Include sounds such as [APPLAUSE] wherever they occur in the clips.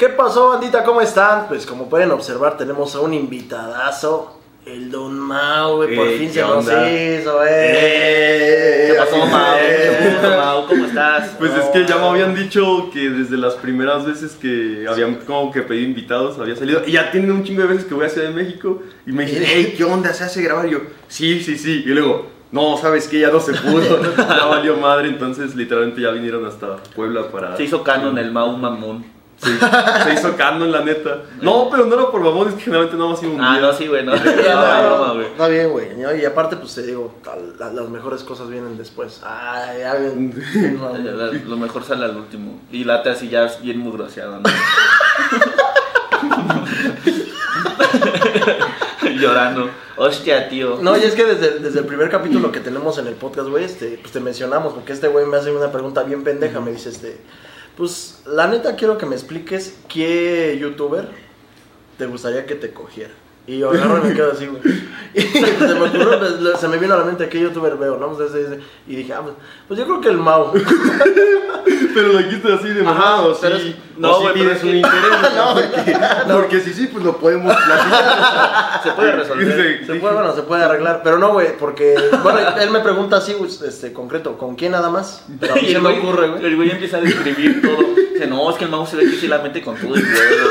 ¿Qué pasó, bandita? ¿Cómo están? Pues como pueden observar, tenemos a un invitadazo. El Don Mau, güey, por Ey, fin ¿qué se nos onda? hizo, eh. ¿Qué pasó, Mau? Eh. ¿Qué pasó, Mau? ¿Cómo estás? Pues es que ya me habían dicho que desde las primeras veces que habían como que pedido invitados había salido. Y ya tienen un chingo de veces que voy a Ciudad de México y me dicen, hey, ¿qué onda? ¿Se hace grabar? Y yo, sí, sí, sí. Y luego, no, ¿sabes qué? Ya no se pudo. [LAUGHS] ya valió madre. Entonces, literalmente ya vinieron hasta Puebla para. Se hizo canon el Mau Mamón. Sí, se hizo canon, la neta. No, pero no era por mamón, es que generalmente no más iba un Ah, día. no, sí, güey, no. [LAUGHS] No, no. Está bien, güey. ¿no? Y aparte, pues te digo, tal- la- las mejores cosas vienen después. Ay, ya bien. no, [LAUGHS] La- Lo mejor sale al último. Y late así ya bien mugroseado, ¿no? [LAUGHS] Llorando. Hostia, tío. No, y es que desde, desde el primer capítulo que tenemos en el podcast, güey, este, pues te mencionamos, porque este güey me hace una pregunta bien pendeja, me dice, este, pues, la neta quiero que me expliques qué youtuber te gustaría que te cogiera. Y yo agarro y me quedo así, güey. [LAUGHS] Y se me ocurrió, pues, se me vino a la mente qué youtuber veo, ¿no? Pues, ese- ese. y dije, ah, pues, pues yo creo que el Mau. [LAUGHS] Pero lo dijiste así de mamá, o pero sí. es- no, o sí güey, pero tienes es un que- interés. [LAUGHS] ¿no? Porque, porque si sí, pues lo podemos platicar. Se puede resolver. Sí. Se puede, bueno, se puede arreglar, pero no, güey, porque, bueno, él me pregunta así, güey, este, concreto, ¿con quién nada más? Pero a mí Y se me güey, ocurre, güey. el güey empieza a describir todo. Dice, no, es que el Mau se ve que sí la mete con todo el huevo.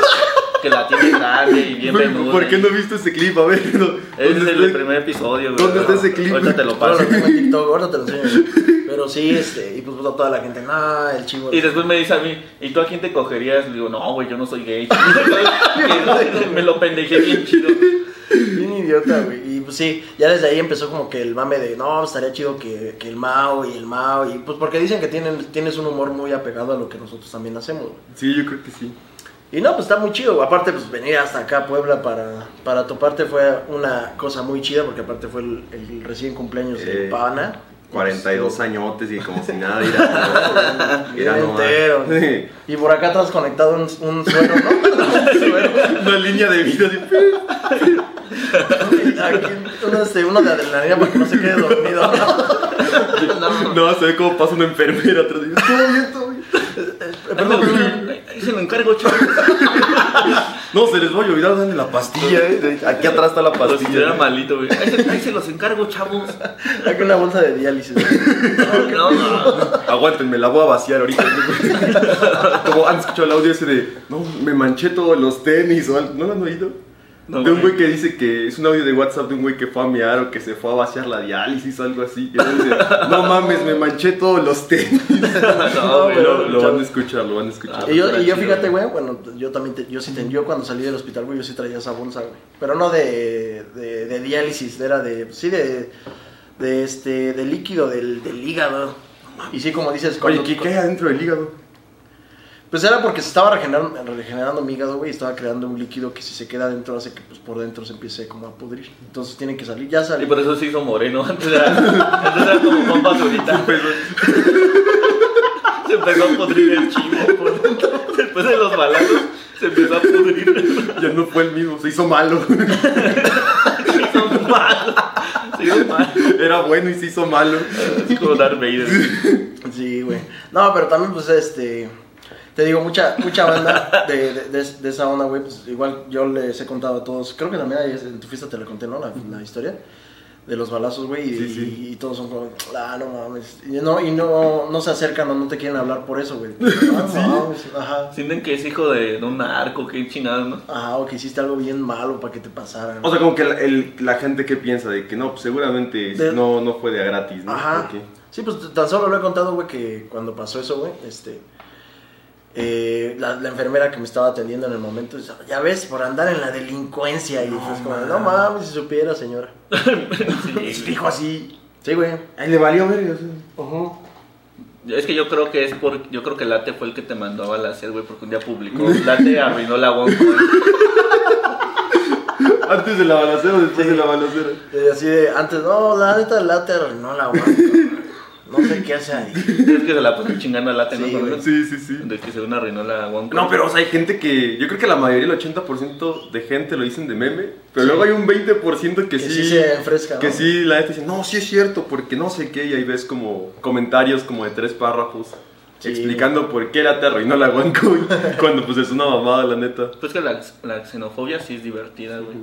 Que la tiene grande y bien venuda. ¿Por qué no viste ese clip? A ver, ¿no? Ese es ¿Dónde el primer episodio, güey. ¿Dónde está ese clip? Ahorita te lo Ahora paso. lo tengo en TikTok, ahora te lo enseño. Pero sí, este, y pues toda la gente, no, el chivo. Y después me dice a mí, ¿y tú a quién te cogerías? Le digo, no, güey, yo no soy gay. [LAUGHS] [LAUGHS] me lo pendejé bien chido. Bien idiota, güey. Y pues sí, ya desde ahí empezó como que el mame de, no, estaría chido que, que el Mao y el Mao. Y pues porque dicen que tienen, tienes un humor muy apegado a lo que nosotros también hacemos, güey. Sí, yo creo que sí. Y no, pues está muy chido. Aparte, pues venir hasta acá a Puebla para, para toparte fue una cosa muy chida, porque aparte fue el, el recién cumpleaños de Eh, Pana. 42 añotes y como si nada, [LAUGHS] entero. Sí. Y por acá atrás conectado un, un suero, ¿no? [LAUGHS] Un suero. Una línea de vida. así. Aquí, uno, este, uno de adrenalina para que no se quede dormido. No, [LAUGHS] No, se ve como pasa una enfermera atrás. Todo bien, todo. Perdón, perdón. Ahí se lo encargo, chaval. [LAUGHS] No, se les va a olvidar la pastilla, eh. Aquí atrás está la pastilla. malito, güey. Ahí se, ahí se los encargo, chavos. Aquí una bolsa de diálisis. No, no. Aguántenme, la voy a vaciar ahorita. [LAUGHS] Como han escuchado el audio ese de, no, me manché todos los tenis o algo. ¿No lo han oído? No, de un güey. que dice que es un audio de WhatsApp de un güey que fue a mear o que se fue a vaciar la diálisis o algo así. Y él dice, no [LAUGHS] mames, me manché todos los tenis. [LAUGHS] No, güey, lo, van a escuchar, lo van a escuchar. Y yo, y yo fíjate, güey, bueno, yo también, te- yo sí, ten- yo cuando salí del hospital, güey, yo sí traía esa bolsa, güey. Pero no de, de, de diálisis, era de, sí, de, de este, de líquido del, del hígado. Y sí, como dices, Oye, cuando- ¿qué, ¿qué hay adentro del hígado? Pues era porque se estaba regenerando, regenerando mi hígado, güey, y estaba creando un líquido que si se queda adentro hace que pues por dentro se empiece como a pudrir. Entonces tiene que salir, ya Y salió. por eso se hizo moreno. [LAUGHS] Antes era, antes era como Juan Basurita. [LAUGHS] Se empezó a pudrir el chivo por dentro. Después de los balazos, se empezó a pudrir. Ya no fue el mismo, se hizo malo. [LAUGHS] Se hizo mal. Se hizo mal. Era bueno y se hizo malo. Es como Darth Vader. Sí, güey. No, pero también, pues, este. Te digo, mucha, mucha banda de, de, de- de esa onda, güey. Pues igual yo les he contado a todos. Creo que también ahí en tu fiesta te la conté, ¿no? La, la historia de los balazos, güey. Y, Sí, sí. y todos son como, ah, no mames. Y no, y no, no se acercan o no te quieren hablar por eso, güey. [LAUGHS] Ah, no mames, Ajá. Sienten que es hijo de, de un narco, qué chingados, ¿no? Ajá, o que hiciste algo bien malo para que te pasara. O sea, como que la, el- la gente que piensa de que no, pues seguramente De- no, no fue de a gratis, ¿no? Ajá. Sí, pues tan solo lo he contado, güey, que cuando pasó eso, güey, este. Eh, la, la enfermera que me estaba atendiendo en el momento, dice, ya ves, por andar en la delincuencia. Y No, es como, no mames, si supiera, señora. [LAUGHS] Y dijo así. Sí, güey. Ay, le valió ver. Ujú. Es que yo creo que es por. Yo creo que Late fue el que te mandó a balasear, güey, porque un día publicó. [LAUGHS] Late arruinó la OneCoin. [LAUGHS] Antes de la balacera o después Sí. de la balacera. Y así de, antes, no, la neta, la te arruinó la guanca. No sé qué hace ahí. Es que se la pasan chingando a Late, Sí, ¿no? güey. Sí, sí, sí. De que según arruinó la OneCoin. No, pero o sea, hay gente que. Yo creo que la mayoría, el 80% de gente lo dicen de meme. Pero Sí. luego hay un 20% que, Que sí. sí se enfresca, ¿no? Que sí, la gente dice, no, sí es cierto, porque no sé qué. Y ahí ves como comentarios como de tres párrafos. Sí. explicando por qué la te arruinó la OneCoin [LAUGHS] cuando pues es una mamada, la neta. Pues que la, la xenofobia sí es divertida, güey.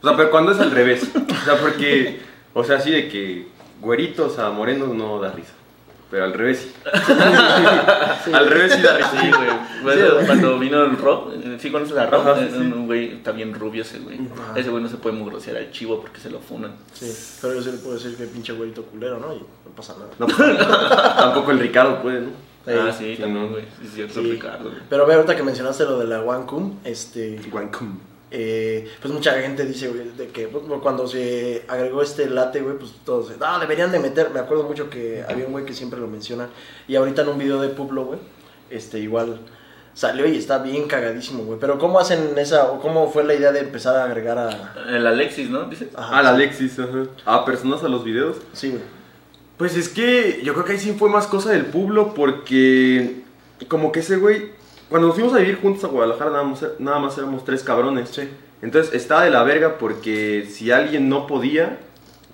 O sea, pero cuando es al revés. O sea, porque, o sea, así de que güeritos a morenos no da risa. Pero al revés sí. [LAUGHS] Al revés sí da risa. Sí, güey. Bueno, güey. cuando vino el Rob, ¿sí conoces a Rob? Ajá, sí, sí. un güey también rubio ese güey. Ajá. Ese güey no se puede mugrosear al chivo porque se lo funan. Sí, pero yo sí le puedo decir que pinche güerito culero, ¿no? Y no pasa nada. No, pues, [LAUGHS] tampoco el Ricardo puede, ¿no? ah, sí, sí, también, no. güey. Sí, es cierto, Sí. Ricardo. güey. Pero ve, ahorita que mencionaste lo de la Wancum, este, Guancum. Eh, pues mucha gente dice, güey, de que pues, cuando se agregó este late, güey, pues todos, ah, deberían de meter, me acuerdo mucho que había un güey que siempre lo menciona, y ahorita en un video de Publo, güey, este, igual salió y está bien cagadísimo, güey, pero ¿cómo hacen esa, o cómo fue la idea de empezar a agregar a... El Alexis, ¿no? Dices. Ajá, Ah, la sí. Alexis, ajá. A personas a los videos. Sí, güey. Pues es que yo creo que ahí sí fue más cosa del pueblo porque como que ese güey, cuando nos fuimos a vivir juntos a Guadalajara nada más, nada más éramos tres cabrones. Sí. Entonces estaba de la verga porque si alguien no podía,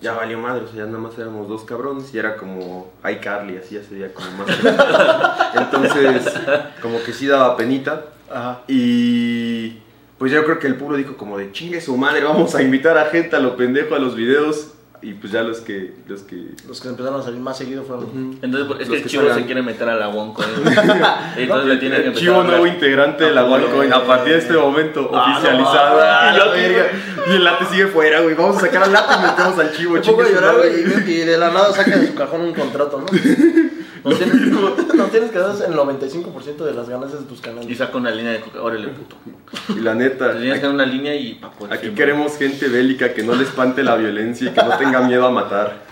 ya valió madre, o sea, ya nada más éramos dos cabrones y era como iCarly, así ya sería como más... [LAUGHS] [LAUGHS] Entonces, como que sí daba penita. Ajá. Y pues yo creo que el pueblo dijo como de chingue su madre, vamos a invitar a gente a lo pendejo a los videos. Y pues ya los que... Los que... Los que empezaron a salir más seguido fueron... Ujú. Entonces, pues, es Los que el chivo salgan. se quiere meter a la Wonko. [LAUGHS] [LAUGHS] Entonces le tiene que chivo nuevo integrante de la Ah, OneCoin a partir de este momento Ah, no oficializado. mames. y, la verga, y el late sigue fuera, güey. Vamos a sacar al late y metemos al chivo. Su llorar, güey, y de la nada saca de su cajón un contrato, ¿no? [LAUGHS] Nos tienes, nos tienes que dar el 95% de las ganancias de tus Y canales. saca una línea de coca. Órale, puto. Y la neta, Te tienes que dar una línea y pa' por aquí siempre. queremos gente bélica que no le espante la violencia y que no tenga miedo a matar.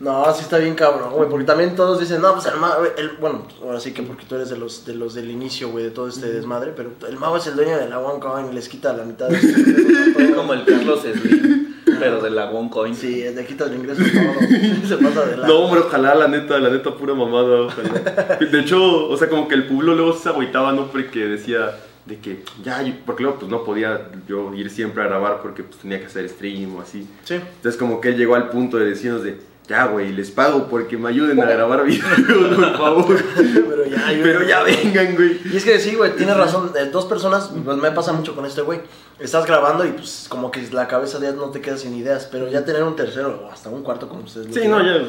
No, sí está bien cabrón, güey, porque también todos dicen, no, pues el mago, el- bueno, ahora sí que porque tú eres de los, de los del inicio, güey, de todo este desmadre, pero el mago es el dueño de la OneCoin y les quita la mitad de [LAUGHS] Es como el Carlos Slim, pero de la OneCoin. Sí, le quita el ingreso todo, [LAUGHS] se pasa de la... No, hombre, ojalá, la neta, la neta, pura mamada, ojalá. De hecho, o sea, como que el pueblo luego se agüitaba, ¿no? Porque decía de que ya, porque luego pues no podía yo ir siempre a grabar porque pues tenía que hacer stream o así. Sí, Entonces como que él llegó al punto de decirnos de, ya, güey, les pago porque me ayuden a grabar videos, por [LAUGHS] favor. pero ya... Pero ya vengan, güey. Y es que sí, güey, tienes razón. eh, dos personas, pues me pasa mucho con este güey. Estás grabando y pues como que la cabeza ya no te queda sin ideas, pero ya tener un tercero o hasta un cuarto como ustedes lo Sí, no, ya.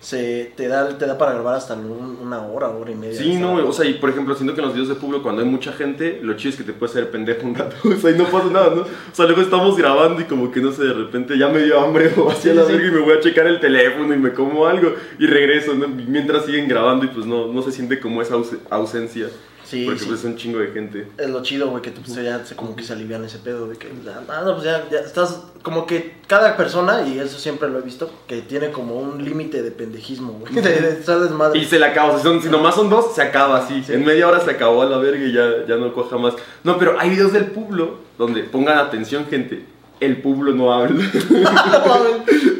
Se te da te da para grabar hasta un- una hora, hora y media. Sí, no, o sea, y por ejemplo, siento que en los videos de público cuando hay mucha gente, lo chido es que te puedes hacer pendejo un rato, [LAUGHS] o sea, y no pasa nada, ¿no? O sea, luego estamos grabando y como que no sé, de repente ya me dio hambre o así a la verga y me voy a checar el teléfono y me como algo y regreso, ¿no? Mientras siguen grabando y pues no, no se siente como esa aus- ausencia, Sí, porque sí. pues es un chingo de gente. Es lo chido, güey, que pues, ya se, como que se alivian ese pedo de que, ah, no, pues ya, ya estás, como que cada persona, y eso siempre lo he visto, que tiene como un límite de pendejismo, güey, [LAUGHS] de, de desmadre. Y se le acaba, o sea, son- si nomás son dos, se acaba así. En media hora se acabó a la verga y ya, ya no coja más. No, pero hay videos del pueblo donde pongan atención, gente. El pueblo no habla. [LAUGHS]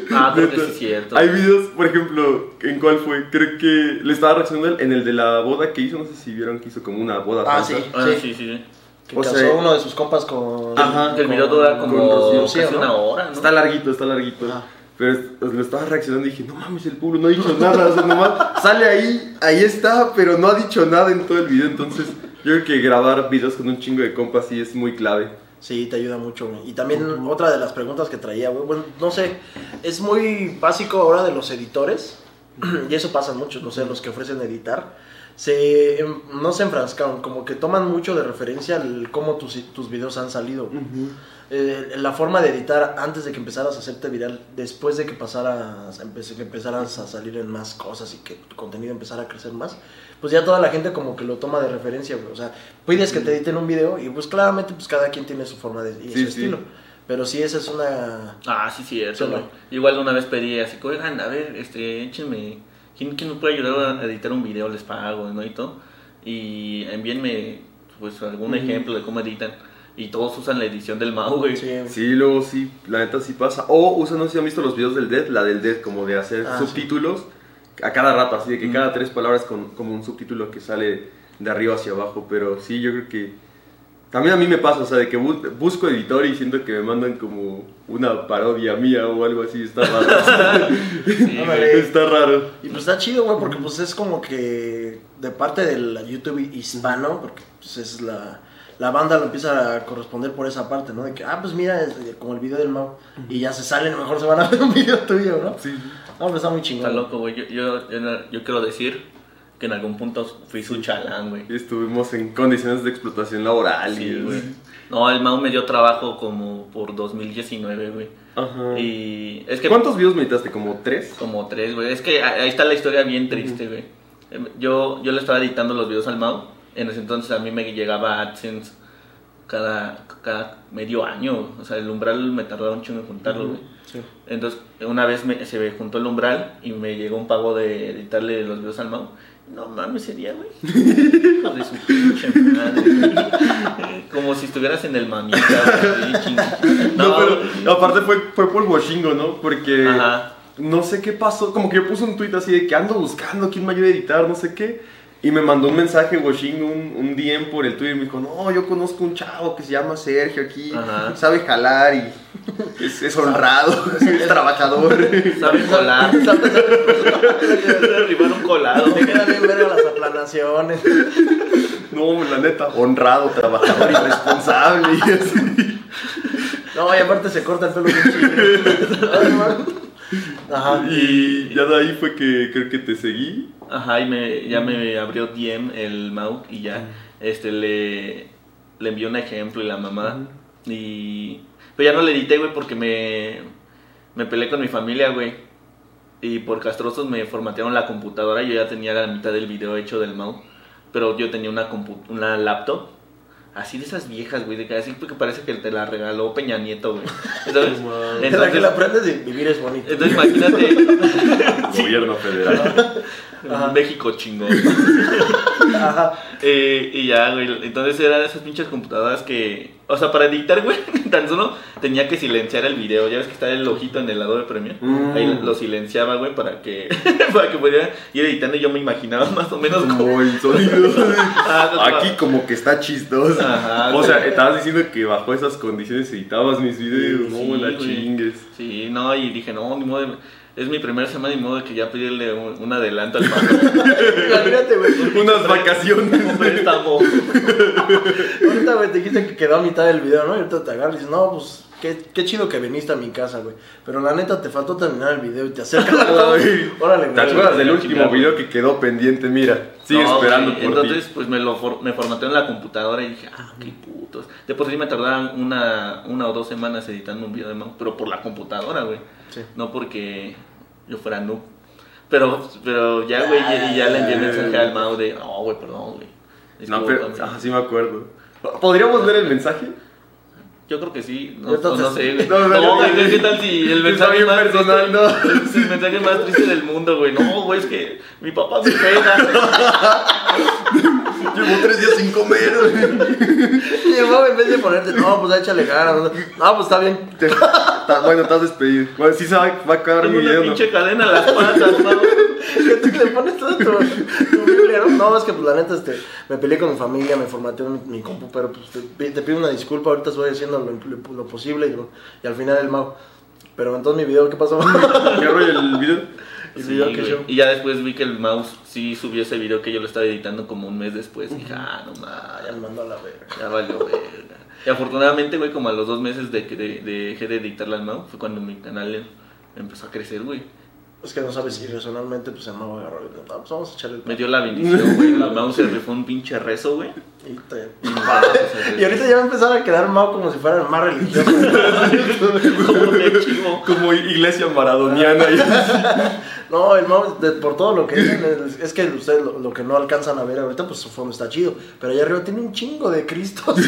Ah, que sí es cierto. Hay videos, por ejemplo, ¿en cuál fue? Creo que le estaba reaccionando en el de la boda que hizo. No sé si vieron que hizo como una boda Ah, falsa. sí. Ah, sí, sí, sí. que o casó sea- uno de sus compas con... Ajá. El con- video dura con como Rocío, casi ¿no? una hora, ¿no? Está larguito, está larguito. Ajá. Pero es- o sea, le estaba reaccionando y dije, no mames, el pueblo no ha dicho nada. O sea, [LAUGHS] nomás sale ahí, ahí está, pero no ha dicho nada en todo el video. Entonces, yo creo que grabar videos con un chingo de compas sí es muy clave. Sí, te ayuda mucho, güey. Y también otra de las preguntas que traía, güey, bueno, no sé, es muy básico ahora de los editores, [CLEARS THROAT] y eso pasa mucho, no sé, los que ofrecen editar, se, em, no se enfrascan, como que toman mucho de referencia el cómo tus, tus videos han salido. Eh, la forma de editar antes de que empezaras a hacerte viral, después de que pasaras, empe- que empezaras a salir en más cosas y que tu contenido empezara a crecer más, pues ya toda la gente como que lo toma de referencia, güey. O sea, pides que te editen un video y pues claramente pues cada quien tiene su forma de y Sí, su sí. estilo. Pero sí, esa es una... Ah, sí, Sí, güey. Igual una vez pedí así, oigan, a ver, este, échenme, ¿quién, quién me puede ayudar a editar un video? Les pago, ¿no? Y todo. Y envíenme, pues, algún ejemplo de cómo editan. Y todos usan la edición del Mau, güey. Sí, Sí, luego sí, la neta sí pasa. O usan, no sé si han visto los videos del Dead, la del Dead, como de hacer Ah, subtítulos a cada rato, así de que cada tres palabras con como un subtítulo que sale de arriba hacia abajo. Pero sí, yo creo que También a mí me pasa, o sea, de que bu- busco editor y siento que me mandan como una parodia mía o algo así, está raro. [LAUGHS] Sí, está raro. Y pues está chido, güey, porque pues es como que de parte del YouTube hispano, porque pues es la, la banda lo empieza a corresponder por esa parte, ¿no? De que, ah, pues mira, es como el video del Mau, y ya se salen, a lo mejor se van a ver un video tuyo, ¿no? Sí. No, pues está muy chingón. Está loco, güey. Yo, yo, yo, yo quiero decir que en algún punto fui su chalán, güey. Estuvimos en condiciones de explotación laboral. Sí, y- güey. No, el Mau me dio trabajo como por 2019, güey. Ajá. Y es que... ¿Cuántos videos me editaste? ¿Como tres? Como tres, güey. Es que ahí está la historia bien triste, güey. Em, Yo, yo le estaba editando los videos al Mau. En ese entonces a mí me llegaba AdSense cada, cada medio año. O sea, el umbral me tardaba un chingo en juntarlo, güey. Sí. Entonces, una vez me- se me juntó el umbral y me llegó un pago de editarle los videos al Mau. No mames, sería, güey. [LAUGHS] Hijo de su pinche madre. [LAUGHS] Como si estuvieras en el mamita, güey. No, No, pero aparte fue, fue por Washingo, ¿no? Porque Ajá. no sé qué pasó. Como que yo puse un tweet así de que ando buscando quién me ayude a editar, no sé qué. Y me mandó un mensaje Washingo, un, un DM por el Twitter. Y me dijo, no, yo conozco un chavo que se llama Sergio aquí. Ajá. Sabe jalar y es, es honrado, [LAUGHS] es trabajador. [LAUGHS] Sabe colar. [LAUGHS] Sabe arribar un colado. Te quedan bien verga las aplanaciones. No, la neta, honrado, trabajador y responsable. Y así. No, y aparte se corta el pelo bien chido. Ajá. Y ya de ahí fue que creo que te seguí. Ajá, y me, ya me abrió DM el Mau y ya este le, le envió un ejemplo y la mamá. Y. Pero ya no le edité, güey, porque me, me peleé con mi familia, güey. Y por castrosos me formatearon la computadora. Yo ya tenía la mitad del video hecho del Mau. Pero yo tenía una, compu- una laptop. Así de esas viejas, güey, de que así porque parece que te la regaló Peña Nieto, güey. ¿Sabes? Es la que la aprendes de vivir es bonito. entonces imagínate [LAUGHS] Gobierno federal. Ajá. México chingón. [LAUGHS] Ajá. Eh, y ya, güey. Entonces eran esas pinches computadoras que. O sea, para editar, güey, [LAUGHS] tan solo tenía que silenciar el video. Ya ves que está el ojito en el lado de Premiere. Mm. Ahí lo silenciaba, güey, para que [LAUGHS] para que pudiera ir editando. Y yo me imaginaba [LAUGHS] más o menos como. Como el sonido. Ah, no, no. Aquí como que está chistoso. Ajá, o sea, estabas diciendo que bajo esas condiciones editabas mis videos. Sí, no, la chingues. Sí, no, y dije, no, ni modo. de- Es mi primera semana, ni modo que ya pedirle un, un adelanto al pago. [LAUGHS] Imagínate, güey. Unas vacaciones. [LAUGHS] Un préstamo. Ahorita, güey, te dijiste que quedó a mitad del video, ¿no? Y ahorita te agarras y dices, no, pues, qué, qué chido que viniste a mi casa, güey. Pero la neta, te faltó terminar el video y te acercas [LAUGHS] a la Ay. Órale, güey. ¿Te acuerdas del último video que quedó pendiente? Mira, sigue No, esperando güey, por Entonces, ti. pues me lo for- me formateó en la computadora y dije, ah, qué putos. De por sí me tardaban una, una o dos semanas editando un video de Mau, pero por la computadora, güey. Sí. No porque yo fuera noob. Pero, pero ya, güey, y ya le envié mensaje al Mau de, no, güey, perdón, güey. No, pero Discúlpame". ah, sí me acuerdo. ¿Podríamos ver el mensaje? Yo creo que sí, no, Entonces- no sé, güey. [LAUGHS] No, No, no, güey, no, ¿qué tal si el mensaje más personal, triste, ¿no? es [LAUGHS] el mensaje más triste del mundo, güey? No, güey, es que mi papá me pega. [LAUGHS] Llevo tres días sin comer. Y el güey, en vez de ponerte, no, pues échale. No, No, pues está bien. Te- ta- bueno, estás despedido. Bueno, sí se va, va a acabar Tengo mi una video. ¿no? pinche cadena a las patas, Mau. Que tú le pones todo tu, tu Biblia, ¿no? No, es que pues la neta, este, me peleé con mi familia, me formateó mi, mi compu, pero pues te, te pido una disculpa, ahorita estoy haciendo lo, lo- lo posible y, lo- y al final el mago. Pero entonces mi video, ¿qué pasó? ¿Qué rollo el video? El Sí, video que yo. Y ya después vi que el mouse sí subió ese video que yo lo estaba editando como un mes después. Y dije, ah, no Ah, ya mames, me mandó a la verga. ya valió verga. Y afortunadamente, güey, como a los dos meses de que de, de- dejé de editarle al mouse, fue cuando mi canal em- empezó a crecer, güey. Es que no sabes si personalmente, pues el mago agarró y dijo, pues vamos a echarle el Me dio la bendición, [LAUGHS] güey. El mouse se rifó un pinche rezo, güey. Y, te- Y ahorita ya va a empezar a quedar mago como si fuera el más religioso. [LAUGHS] como. Como iglesia maradoniana. [LAUGHS] No, el Mau, de- por todo lo que dicen, es, es que ustedes lo, lo que no alcanzan a ver ahorita, pues su fondo está chido. Pero allá arriba tiene un chingo de cristos. [LAUGHS]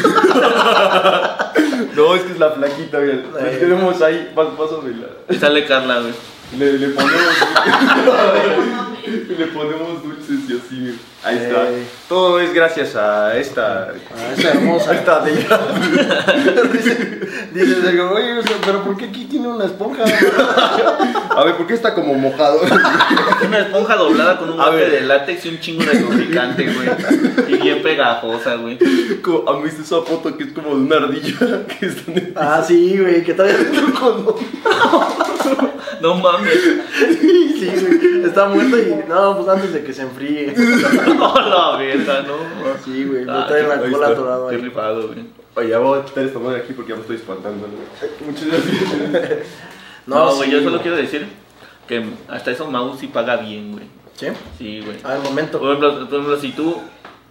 No, es que es la flaquita, güey. Eh. Tenemos ahí. Paso, paso, güey. la- Y sale Carla, güey. Le, le ponemos. [LAUGHS] Y [LAUGHS] le ponemos dulces y así. Ahí está. Todo es gracias a esta. Ah, esa hermosa. [LAUGHS] Esta de [LAUGHS] dice, dice Sergio, oye, o sea, pero ¿por qué aquí tiene una esponja? A ver, ¿por qué está como mojado? Una esponja doblada con un A golpe de látex y un chingo de lubricante, güey. Y bien pegajosa, güey. Como, ¿Han visto esa foto que es como de una ardilla que está en el- Ah, sí, güey, que todavía dentro con... No mames. Sí, güey, está muerto y... No, pues antes de que se enfríe. [LAUGHS] No, la verga, no. Sí, güey, me Ah, trae la cola atorado Qué ahí. rifado, güey. Oye, ya voy a quitar esta madre aquí porque ya me estoy espantando. ¿no? [LAUGHS] Muchas gracias. No, güey, sí, yo solo quiero decir que hasta eso Mau sí paga bien, güey. ¿Sí? Sí, güey. Al momento. Por ejemplo, por ejemplo, si tú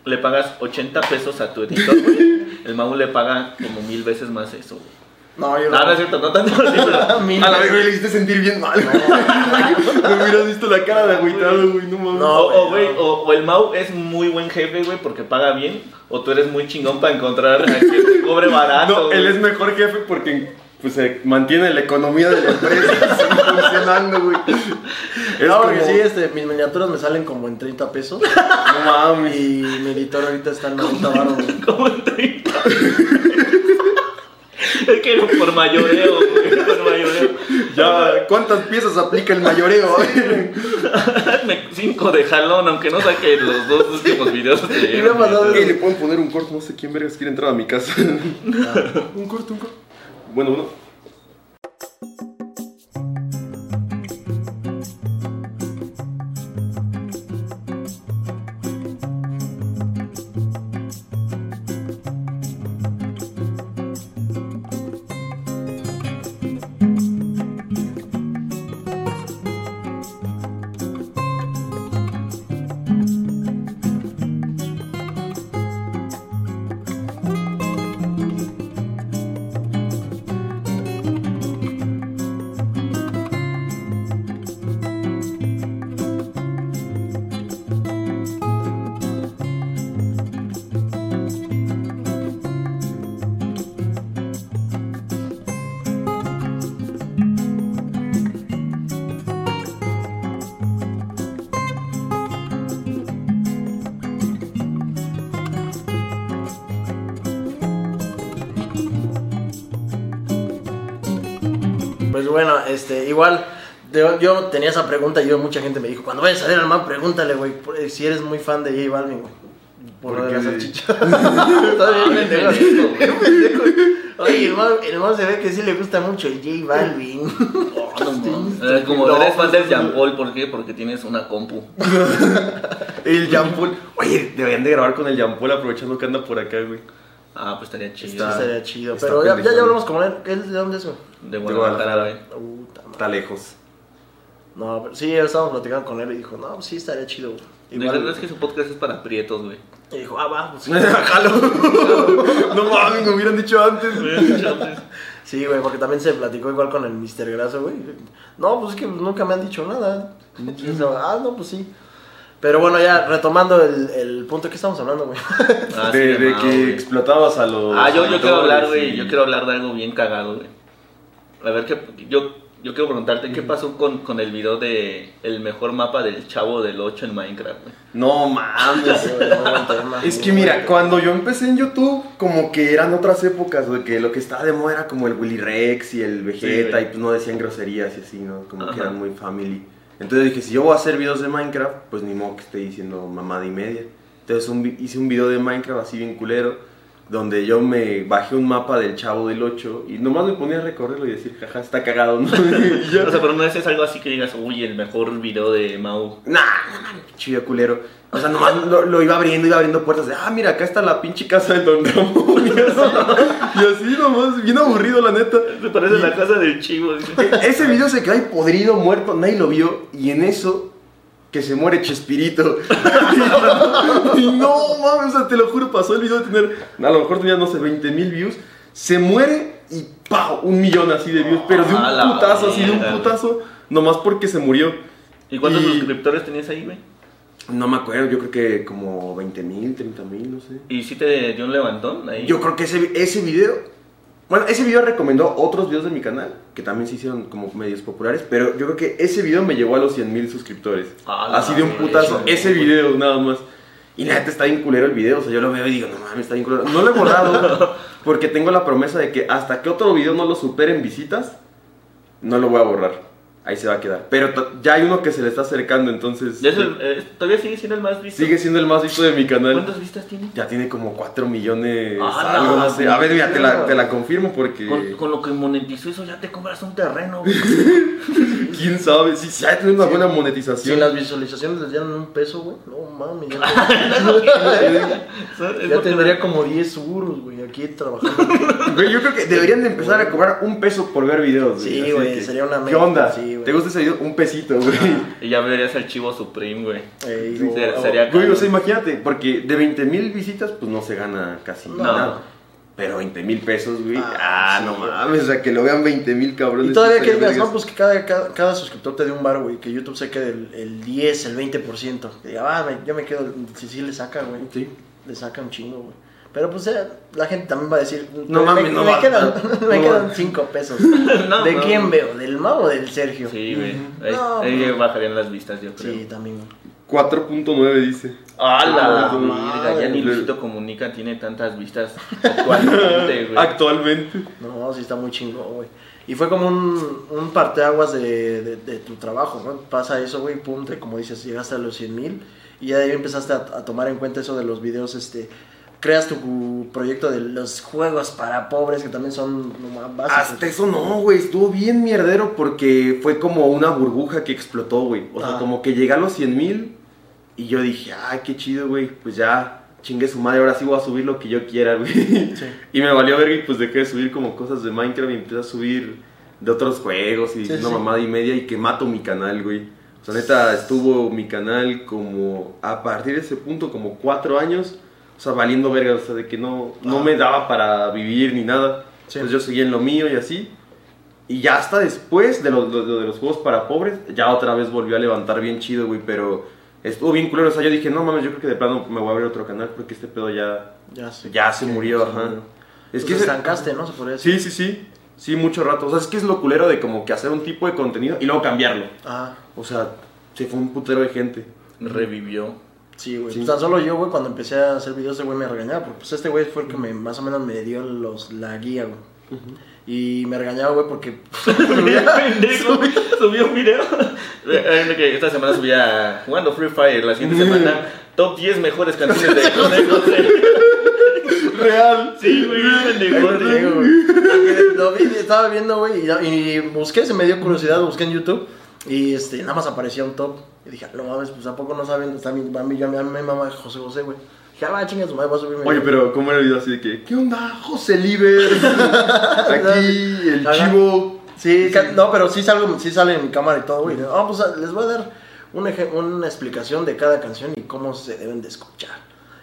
le pagas 80 pesos a tu editor, güey, el Mau le paga como mil veces más eso, güey. No, yo No, no es cierto, no tanto así, pero... [LAUGHS] A la vez, güey, le hiciste sentir bien mal. [LAUGHS] Me hubieras visto la cara de agüitado, güey, no mames. No, O, güey, o, o el Mau es muy buen jefe, güey, porque paga bien, o tú eres muy chingón para encontrar a quien te cobre barato. No, él es mejor jefe porque pues, se mantiene la economía de la empresa [LAUGHS] funcionando, güey. Es No, como, porque sí, este, mis miniaturas me salen como en 30 pesos. no mames. Y mi editor ahorita está en 90 baros. güey. Como en 30. [LAUGHS] es que por mayoreo, güey, por mayoreo. Ya, ¿cuántas piezas aplica el mayoreo? [LAUGHS] Cinco de jalón, aunque no saque los dos últimos videos. de- Y me ha pasado Ey, le pueden poner un corto, no sé quién vergas quiere entrar a mi casa. [LAUGHS] un corto, un corto. Bueno, uno. Yo, yo tenía esa pregunta y yo, mucha gente me dijo, cuando vayas a ver al man, pregúntale, güey, eh, si eres muy fan de J Balvin, güey. Por lo de la salchicha. [LAUGHS] Está bien, Ah. Oye, el man, el man se ve que sí le gusta mucho el J Balvin. No, [LAUGHS] mames. Eh, Como eres fan del Jean Paul, ¿por qué? Porque tienes una compu. [LAUGHS] El Jean Paul. Oye, deberían de grabar con el Jean Paul aprovechando que anda por acá, güey. Ah, pues estaría chido. Está, sería chido. Pero ya, ya, ya hablamos con él. ¿Él de dónde es, güey? De Guadalajara, güey. Está lejos. No, pero sí, estábamos platicando con él y dijo, no, pues sí, estaría chido, güey. La verdad es que su podcast es para prietos, güey. Y dijo, ah, va, pues sí. [LAUGHS] Jalo. no mames, me hubieran dicho antes. Sí, güey, porque también se platicó igual con el Mr. Graso, güey. No, pues es que nunca me han dicho nada. Ah, no, pues sí. Pero bueno, ya retomando el, el punto que estamos hablando, güey. Ah, sí, de, que explotabas a los. Ah, yo, yo quiero hablar, güey. y- Yo quiero hablar de algo bien cagado, güey. A ver, ¿qué, yo, yo quiero preguntarte, ¿qué pasó con, con el video de el mejor mapa del chavo del 8 en Minecraft, güey? No mames. Es que mira, cuando yo empecé en YouTube, como que eran otras épocas, güey, que lo que estaba de moda era como el Willy Rex y el Vegeta, y pues no decían groserías y así, ¿no? Como que eran muy family. Entonces dije, si yo voy a hacer videos de Minecraft, pues ni modo que esté diciendo mamada y media. Entonces un hice un video de Minecraft así bien culero, donde yo me bajé un mapa del Chavo del 8 y nomás me ponía a recorrerlo y decir, jaja, está cagado, ¿no? [LAUGHS] [LAUGHS] y. O sea, pero no es algo así que digas, uy, el mejor video de Mau. Nah, chido culero. O sea, nomás lo, lo iba abriendo, iba abriendo puertas de, ah, mira, acá está la pinche casa del Don Ramón. [LAUGHS] Y así, y así nomás, bien aburrido, la neta. Se parece a la casa del chivo. Ese video se quedó ahí podrido, muerto, nadie lo vio. Y en eso, que se muere Chespirito. [LAUGHS] y no, mames, o sea, te lo juro, pasó el video de tener, a lo mejor tenía, no sé, 20 mil views. Se muere y ¡pau! Un millón así de views. Pero de un putazo, así de un putazo, nomás porque se murió. ¿Y cuántos Y- suscriptores tenías ahí, güey? No me acuerdo, yo creo que como 20 mil, 30 mil, no sé. ¿Y si te dio un levantón ahí? Yo creo que ese, ese video Bueno, ese video recomendó otros videos de mi canal, que también se hicieron como medios populares, pero yo creo que ese video me llevó a los 100 mil suscriptores. Ah, Así de un putazo, ese video nada más. Y la neta está bien culero el video, o sea, yo lo veo y digo, no mames, está bien culero. No lo he borrado, [LAUGHS] porque tengo la promesa de que hasta que otro video no lo supere en visitas, no lo voy a borrar. Ahí se va a quedar. Pero ya hay uno que se le está acercando, entonces... Ya es el- eh, todavía sigue siendo el más visto. Sigue siendo el más visto de mi canal. ¿Cuántas vistas tiene? Ya tiene como 4 millones, Ah, algo, no, no sé. A ver, mira, te la, te la confirmo porque... Con, con lo que monetizó eso ya te compras un terreno. güey. [LAUGHS] ¿Quién sabe? Si se ha tenido una buena Si monetización. las visualizaciones les dieran un peso, güey. No mames, ya, [LAUGHS] tendría como 10 euros, güey, aquí trabajando. [LAUGHS] Güey, yo creo que deberían de empezar a cobrar un peso por ver videos. Sí, Así güey, sería una ¿Qué meta, onda? sí, güey. ¿Te gusta ese video? Un pesito, güey. Y ya verías el chivo Supreme, güey. Ey, Sí, o- ser- o- sería- Güey, o sea, imagínate, porque de 20 mil visitas, pues no se gana casi No. nada. Pero 20 mil pesos, güey. Ah, Ah, sí, no güey. mames, o sea, que lo vean 20 mil cabrones. Y todavía que digas, no, pues que cada, cada, cada suscriptor te dé un bar, güey, que YouTube se quede el, el 10, el 20%. Que diga, ah, me- yo me quedo, si sí le saca, güey. Sí. Le saca un chingo, güey. Pero pues ya, la gente también va a decir, No me- mames, me, no me va- quedan, no [LAUGHS] me quedan 5 pesos. [LAUGHS] No, ¿De no. quién veo? ¿Del Mau o del Sergio? Sí, güey. Ahí, No, ahí no. bajarían las vistas, yo creo. Sí, también. güey. 4.9 dice. ¡Ah, la Ah! Ya ni. Luisito Comunica tiene tantas vistas actualmente, [LAUGHS] güey. Actualmente. No, sí está muy chingón, güey. Y fue como un, un parteaguas de, de, de tu trabajo, ¿no? Pasa eso, güey, pum, te- como dices, llegaste a los 100 mil y ya de ahí empezaste a, a tomar en cuenta eso de los videos, este... Creas tu proyecto de los juegos para pobres, que también son básicos. Hasta eso no, güey, estuvo bien mierdero porque fue como una burbuja que explotó, güey. O sea, Ah. como que llegué a los 100 mil y yo dije, ay, qué chido, güey, pues ya chingue su madre, ahora sí voy a subir lo que yo quiera, güey. Sí. [LAUGHS] Y me valió verga y pues dejé de subir como cosas de Minecraft y empecé a subir de otros juegos y Sí, una sí. mamada y media y que mato mi canal, güey. O sea, neta, estuvo mi canal como a partir de ese punto como cuatro años, o sea, valiendo verga, o sea, de que no, no me daba para vivir ni nada. Sí. Pues yo seguía en lo mío y así. Y ya hasta después de, los- de- de los juegos para pobres, ya otra vez volvió a levantar bien chido, güey, pero estuvo bien culero. O sea, yo dije, no mames, yo creo que de plano me voy a abrir otro canal porque este pedo ya, Ya, sé. ya se murió, Sí, ajá. murió. Es Pues que ese- estancaste, ¿no? Se podría decir. Sí, sí, sí. Sí, mucho rato. O sea, es que es lo culero de como que hacer un tipo de contenido y luego cambiarlo. Ah, O sea, se fue un putero de gente. Revivió. Sí, güey. Sí. Pues tan solo yo, güey, cuando empecé a hacer videos, ese güey me regañaba, porque pues este güey fue el que me, más o menos me dio los, la guía, güey. Y me regañaba, güey, porque... [LAUGHS] Pendejo, [LAUGHS] subió un video. Eh, eh, Esta semana subía jugando Free Fire. La siguiente semana, top 10 mejores canciones de José [LAUGHS] José. Real. Sí, güey, Lo vi, estaba viendo, güey, y, y busqué, se me dio curiosidad, busqué en YouTube y este, nada más aparecía un top. Y dije, no mames, pues ¿a poco no saben? Está mi, va mi, yo, a mí me mama José José, güey. Dije, ah, va, chinga su madre, voy a subirme. Oye, pero ¿cómo era el video así de que, ¿qué onda? José Liber. [LAUGHS] Aquí, el Ajá. chivo. Sí, no, pero sí, salgo, sí sale en mi cámara y todo, güey. Ah, pues ah, les voy a dar un eje- una explicación de cada canción y cómo se deben de escuchar.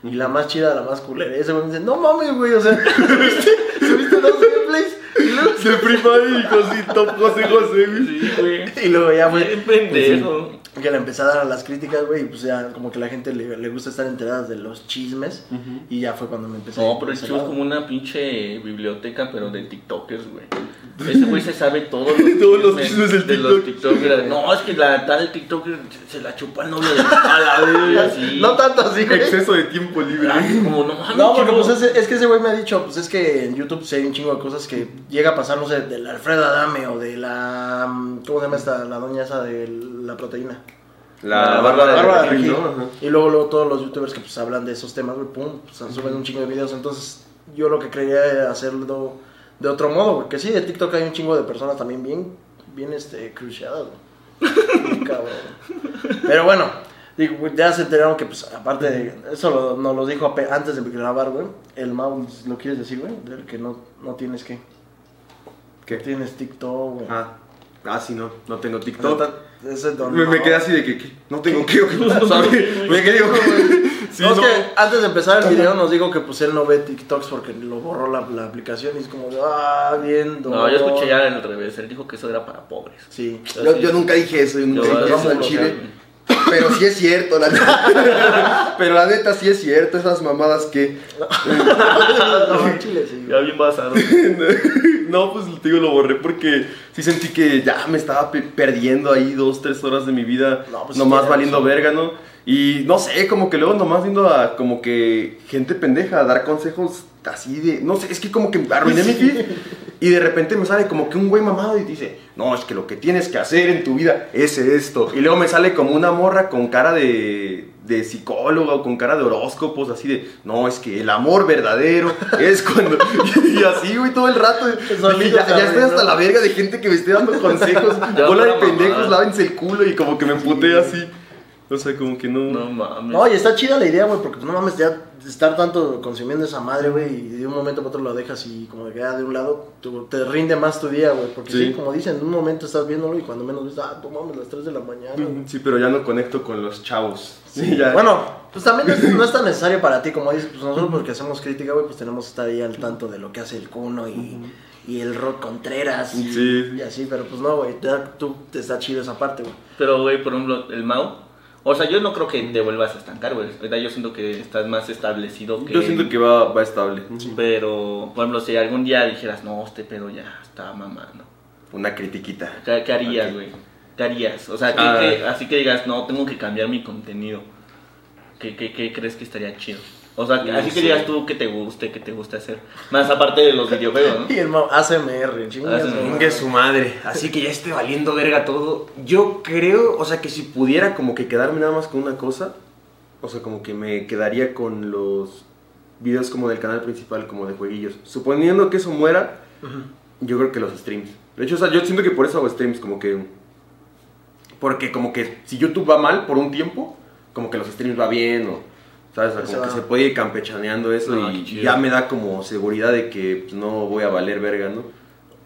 Y la más chida, la más culera. Y ese güey me dice, no mames, güey, o sea, [LAUGHS] ¿subiste, subiste dos gameplays? Y luego, Se prima y José, top José José, güey. Sí, güey. y luego ya, güey. Bien pendejo. Que le empecé a dar a las críticas, güey, y pues ya como que la gente le, le gusta estar enterada de los chismes. Y ya fue cuando me empecé No, pero el chivo es como una pinche biblioteca, pero de TikTokers, güey. [LAUGHS] Ese güey se sabe todos los Todos los chismes del de los TikTok. TikTokers. No, es que la tal TikToker se la chupó al novio de la [LAUGHS] así. No tanto así, güey. Exceso de tiempo libre. Ah, Como no mames, No, porque pues es, es que ese güey me ha dicho, pues es que en YouTube sí hay un chingo de cosas que llega a pasar, no sé, del Alfredo Adame o de la... mm, ¿Cómo se llama esta? La doña esa de la proteína. La La barba de Bárbara de Regil, Regil. ¿no? Ajá. Y luego, luego todos los youtubers que pues hablan de esos temas, güey, pum, pues, suben un chingo de videos. Entonces yo lo que creía era hacerlo de otro modo, porque sí, de TikTok hay un chingo de personas también bien, bien, este, cruciadas, güey. [LAUGHS] Cabrón. Pero bueno, digo, güey, ya se enteraron que, pues, aparte de eso, lo- nos lo dijo antes de grabar, güey. El Mau, ¿lo quieres decir, güey? Del que no, no tienes que. ¿Qué? Tienes TikTok, güey. Ah, ah, sí, no. No tengo TikTok. Ese Me, me quedé así de que, ¿qué? No tengo qué [LAUGHS] ¿sabes? Me quedé como... [LAUGHS] Sí, no, es no. que antes de empezar el video nos dijo que pues él no ve TikToks porque lo borró la, la aplicación y es como, de, ah, viendo. No, yo escuché ya al revés. Él dijo que eso era para pobres. Sí. Yo, yo nunca dije eso, yo nunca Yo, dije eso lo chile. Pero sí es cierto, la neta. [LAUGHS] Pero la neta sí es cierto, esas mamadas que. [LAUGHS] no, en [LAUGHS] Chile sí. Ya bien basado. No, pues te digo, lo borré porque sí sentí que ya me estaba pe- perdiendo ahí dos, tres horas de mi vida, No, pues, nomás sí, valiendo sí. verga, ¿no? Y no sé, como que luego nomás viendo a como que gente pendeja a dar consejos así de, no sé, es que como que arruiné mi feed y de repente me sale como que un güey mamado y dice, no, es que lo que tienes que hacer en tu vida es esto. Y luego me sale como una morra con cara de, de psicóloga o con cara de horóscopos, así de, no, es que el amor verdadero es cuando... [LAUGHS] y así, güey, todo el rato. Dije, ya, ya estoy hasta la verga de gente que me esté dando consejos. [LAUGHS] Ya, Bola de pendejos, lávense el culo y como que me emputé así. O sea, como que no... No mames. No, y está chida la idea, güey, porque pues, no mames, ya estar tanto consumiendo esa madre, güey, y de un momento para otro lo dejas y como que ya de un lado tu- te rinde más tu día, güey, porque sí. Sí. como dicen, en un momento estás viéndolo y cuando menos ves, ah, no mames, las 3 de la mañana. Sí, pero ya no conecto con los chavos. Sí, [LAUGHS] ya. Bueno, pues también es- no es tan necesario para ti, como dices, pues nosotros porque hacemos crítica, güey, pues tenemos que estar ahí al tanto de lo que hace el Cuno y, y el Rod Contreras y, Sí. y así, pero pues no, güey, tú te está chido esa parte, güey. Pero, güey, por ejemplo, el Mau. O sea, yo no creo que te vuelvas a estancar, güey. Yo siento que estás más establecido que. Yo siento que va, va estable. Pero, por ejemplo, si algún día dijeras, no, este pedo ya está mamando. Una critiquita. ¿Qué, qué harías, güey? ¿Qué harías? O sea, ¿qué- Ah. qué- así que digas, no, tengo que cambiar mi contenido. ¿Qué, qué, qué crees que estaría chido? O sea, No así que digas tú que te guste, que te guste hacer. Más aparte de los videojuegos, ¿no? [LAUGHS] Y el ASMR. Venga su madre. Así que ya esté valiendo verga todo. Yo creo, o sea, que si pudiera como que quedarme nada más con una cosa, o sea, como que me quedaría con los videos como del canal principal, como de jueguillos. Suponiendo que eso muera, yo creo que los streams. De hecho, o sea, yo siento que por eso hago streams, como que... Porque como que si YouTube va mal por un tiempo, como que los streams va bien o... ¿Sabes? O sea, Se como que se puede ir campechaneando eso No, y ya me da como seguridad de que pues, no voy a valer verga, ¿no?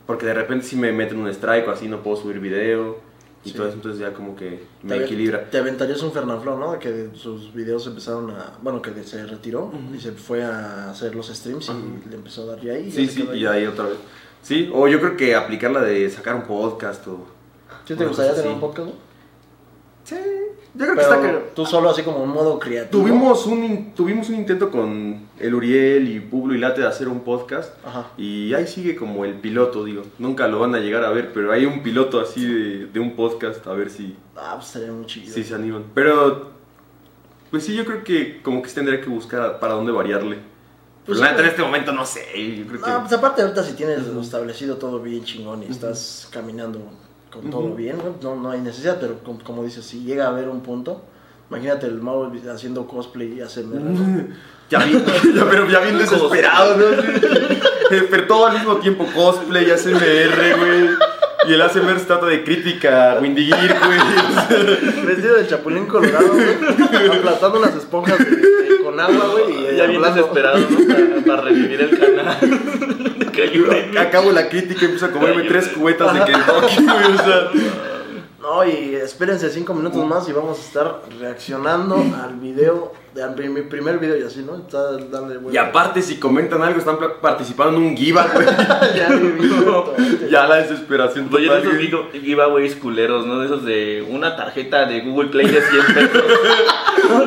Porque de repente si me meten un strike o así no puedo subir video y Sí. todo eso, entonces ya como que Te me ave- equilibra. Te aventarías un Fernanfloo, ¿no? De que sus videos empezaron a. Bueno, que se retiró y se fue a hacer los streams y Ujú. le empezó a dar ya ahí. y Sí, sí, y ahí otra vez. Sí, o yo creo que aplicar la de sacar un podcast o... ¿Sí te gustaría tener un podcast? no? Sí, yo creo que está... Pero que- tú solo así como un modo creativo. Tuvimos un, in- tuvimos un intento con el Uriel y Publo y Late de hacer un podcast Ajá. y ahí sigue como el piloto, digo. Nunca lo van a llegar a ver, pero hay un piloto así de, de un podcast, a ver si, Ah, pues estaría muy chido. si se animan. Pero, pues sí, yo creo que como que sí tendría que buscar para dónde variarle. Pues sí, la neta en pero- este momento no sé, yo creo que... No, pues aparte ahorita si tienes establecido todo bien chingón y estás caminando con todo bien, ¿no? no, no hay necesidad, pero como, como dices, si llega a haber un punto, imagínate el Mau haciendo cosplay y hace [LAUGHS] Ya bien, [LAUGHS] ya, pero ya bien desesperado, ¿no? [LAUGHS] Pero todo al mismo tiempo, cosplay, ASMR, güey. Y el ASMR se trata de crítica, Windy Gear, güey. Vestido de chapulín colorado, güey, aplastando unas esponjas de- con agua, güey, y Ya bien desesperado, ¿no? Para, para revivir el canal. que ayude. Acabo la crítica y empiezo a comerme tres cubetas de Kentucky, güey. O sea, No, y espérense cinco minutos más y vamos a estar reaccionando [LAUGHS] al video, de, al mi primer video y así, ¿no? Está, dale, güey. y aparte, si comentan algo, están participando en un giveaway. [LAUGHS] ya todo. [LAUGHS] ya la desesperación Oye, de total, esos giveaways culeros, ¿no? De esos de una tarjeta de Google Play de 100 pesos.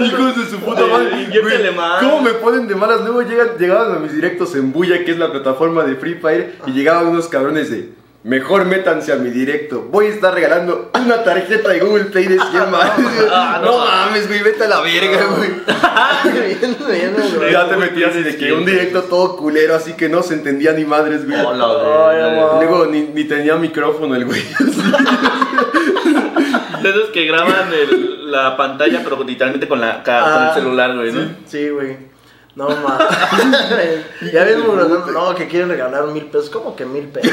Hijos de su puta madre. Güey. ¿Cómo me ponen de malas? Luego llegan, llegaban a mis directos en Buya, que es la plataforma de Free Fire, y llegaban unos cabrones de. Mejor métanse a mi directo. Voy a estar regalando una tarjeta de Google Play de 100 [LAUGHS] más. Ah, no, mames, güey, vete a la verga, güey. Bien, [LAUGHS] güey. Ya te metías de que un directo todo culero, así que no se entendía ni madres, güey. Hola. Luego ni, ni tenía micrófono el güey. [LAUGHS] De esos que graban el- la pantalla, pero literalmente con, la, con el Ah, celular, güey, ¿no? Sí, güey. No, ma. ya ves, no, que quieren regalar mil pesos. ¿Cómo que mil pesos?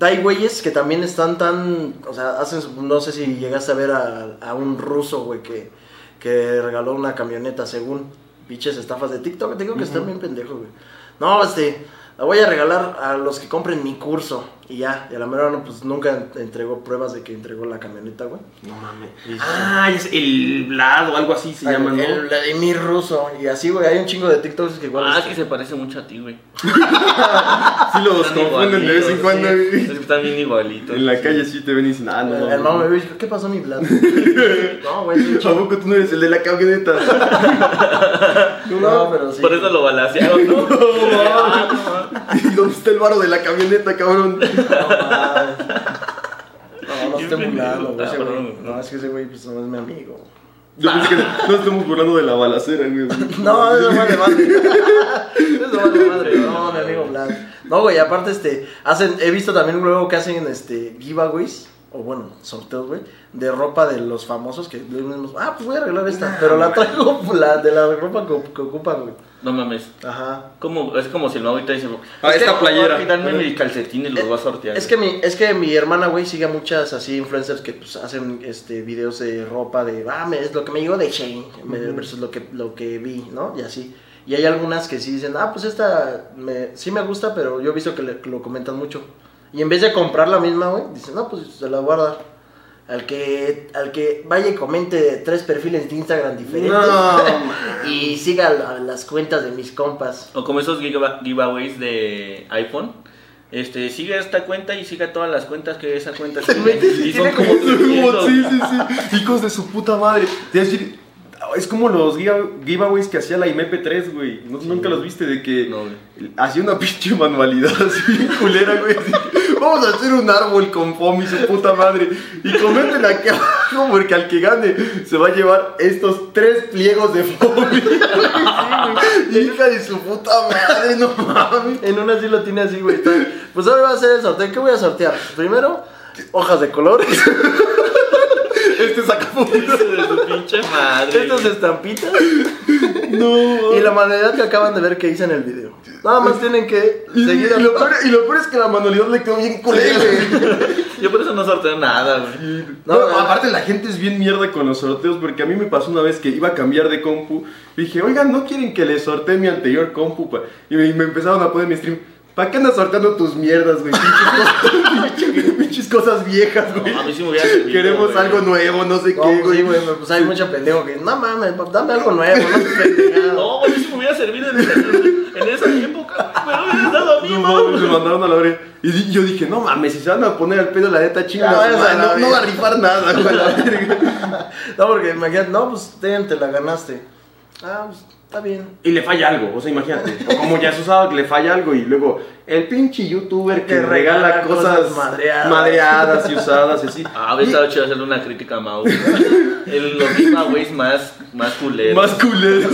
Hay güeyes que también están tan. O sea, hacen. No sé si llegaste a ver a, a un ruso, güey, que, que regaló una camioneta según pinches estafas de TikTok. Te digo que están bien pendejos, güey. No, este. La voy a regalar a los que compren mi curso. Y ya, y a la mera hora, pues nunca entregó pruebas de que entregó la camioneta, güey. No mames. Ah, es el Vlad o algo así se llama, ¿no? El Vladimir Ruso. Y así, güey, hay un chingo de TikToks que igual. Ah, este, que se parece mucho a ti, güey. [LAUGHS] Sí los confunden de vez en cuando. sí. güey. Es que Están bien igualitos. En la calle sí te ven y dicen, ah, no. El no, hermano no. me dice, ¿qué pasó, mi Vlad? [LAUGHS] no, güey, ¿A poco tú no eres el de la camioneta? [LAUGHS] No, pero sí. Por eso lo balasearon, ¿no? ¿Y dónde está el varo de la camioneta, cabrón? No. No, esté burlando, güey. ese güey. No, es que ese güey pues, no es mi amigo. Yo pensé que no estamos burlando de la balacera, güey. No, eso vale madre. Eso vale madre. No, mi amigo Vlad. No, güey, aparte, este, hacen, he visto también luego que hacen, este, giveaways, o bueno, sorteos, güey, de ropa de los famosos que ah, pues voy a arreglar esta, pero la traigo la, de la ropa que, que güey. No mames. Ajá. Como, es como si el ahorita dice, Ah, es esta que, playera. Dame mis calcetines los voy a sortear. Es que mi, es que mi hermana, güey, sigue a muchas así influencers que pues hacen este videos de ropa de ah, me- es lo que me llegó de Shane me- versus lo que lo que vi, ¿no? Y así. Y hay algunas que sí dicen, ah, pues esta me, sí me gusta, pero yo he visto que, le- que lo comentan mucho. Y en vez de comprar la misma, güey, dicen, no, pues se la guarda. Al que, al que vaya y comente tres perfiles de Instagram diferentes No, [LAUGHS] y siga la- las cuentas de mis compas. O como esos giveaways de iPhone. Este, siga esta cuenta y siga todas las cuentas que esa cuenta tiene. Y son Tiene como como 300. Sí, sí, sí. Hijos de su puta madre. Es como los giveaways que hacía la IMP3, güey. ¿No- Nunca los viste de que No, güey. hacía una pinche manualidad así bien [LAUGHS] culera, güey. Vamos a hacer un árbol con foamy, su puta madre. Y comenten aquí abajo porque al que gane se va a llevar estos tres pliegos de foamy. [LAUGHS] Hija de su puta madre, no mames. En una sí lo tiene así, güey. Pues ahora voy a hacer el sorteo. ¿Qué voy a sortear? Primero, hojas de colores. Este Hijo de su pinche madre. Estas estampitas. No. Y la manualidad que acaban de ver que hice en el video. Nada más tienen que Y, seguir y lo peor, y lo peor es que la manualidad le quedó bien culera, güey. Yo por eso no sorteo nada, güey. No, No, no. aparte la gente es bien mierda con los sorteos porque a mí me pasó una vez que iba a cambiar de compu y dije, oigan, ¿no quieren que les sortee mi anterior compu? pa?" Y me, me empezaron a poner mi stream, ¿para qué andas sorteando tus mierdas, güey? [LAUGHS] Cosas, viejas, güey. No, a mí sí me hubiera servido. Queremos güey. algo nuevo, no sé No, qué, pues güey. sí, güey, pues hay mucho pendejo que, no mames, dame algo nuevo, no. No, güey, sí me hubiera servido en esa, en esa época, güey. Pero hubiera dado a mí, No me mandaron a la verga. Y yo dije, no mames, si se van a poner al pedo la neta chinga, no, vayas a la no, no va a rifar nada, güey, la verga. [LAUGHS] No, porque imagínate, no, pues ten, te la ganaste. Ah, pues está bien. Y le falla algo, o sea, imagínate. O como ya se usaba que le falla algo y luego el pinche youtuber que Que regala regala cosas, cosas madreadas. madreadas y usadas y así. Ah, había estado chido hacerle una crítica a Mau. El, los giveaways más, más culeros. Más culeros.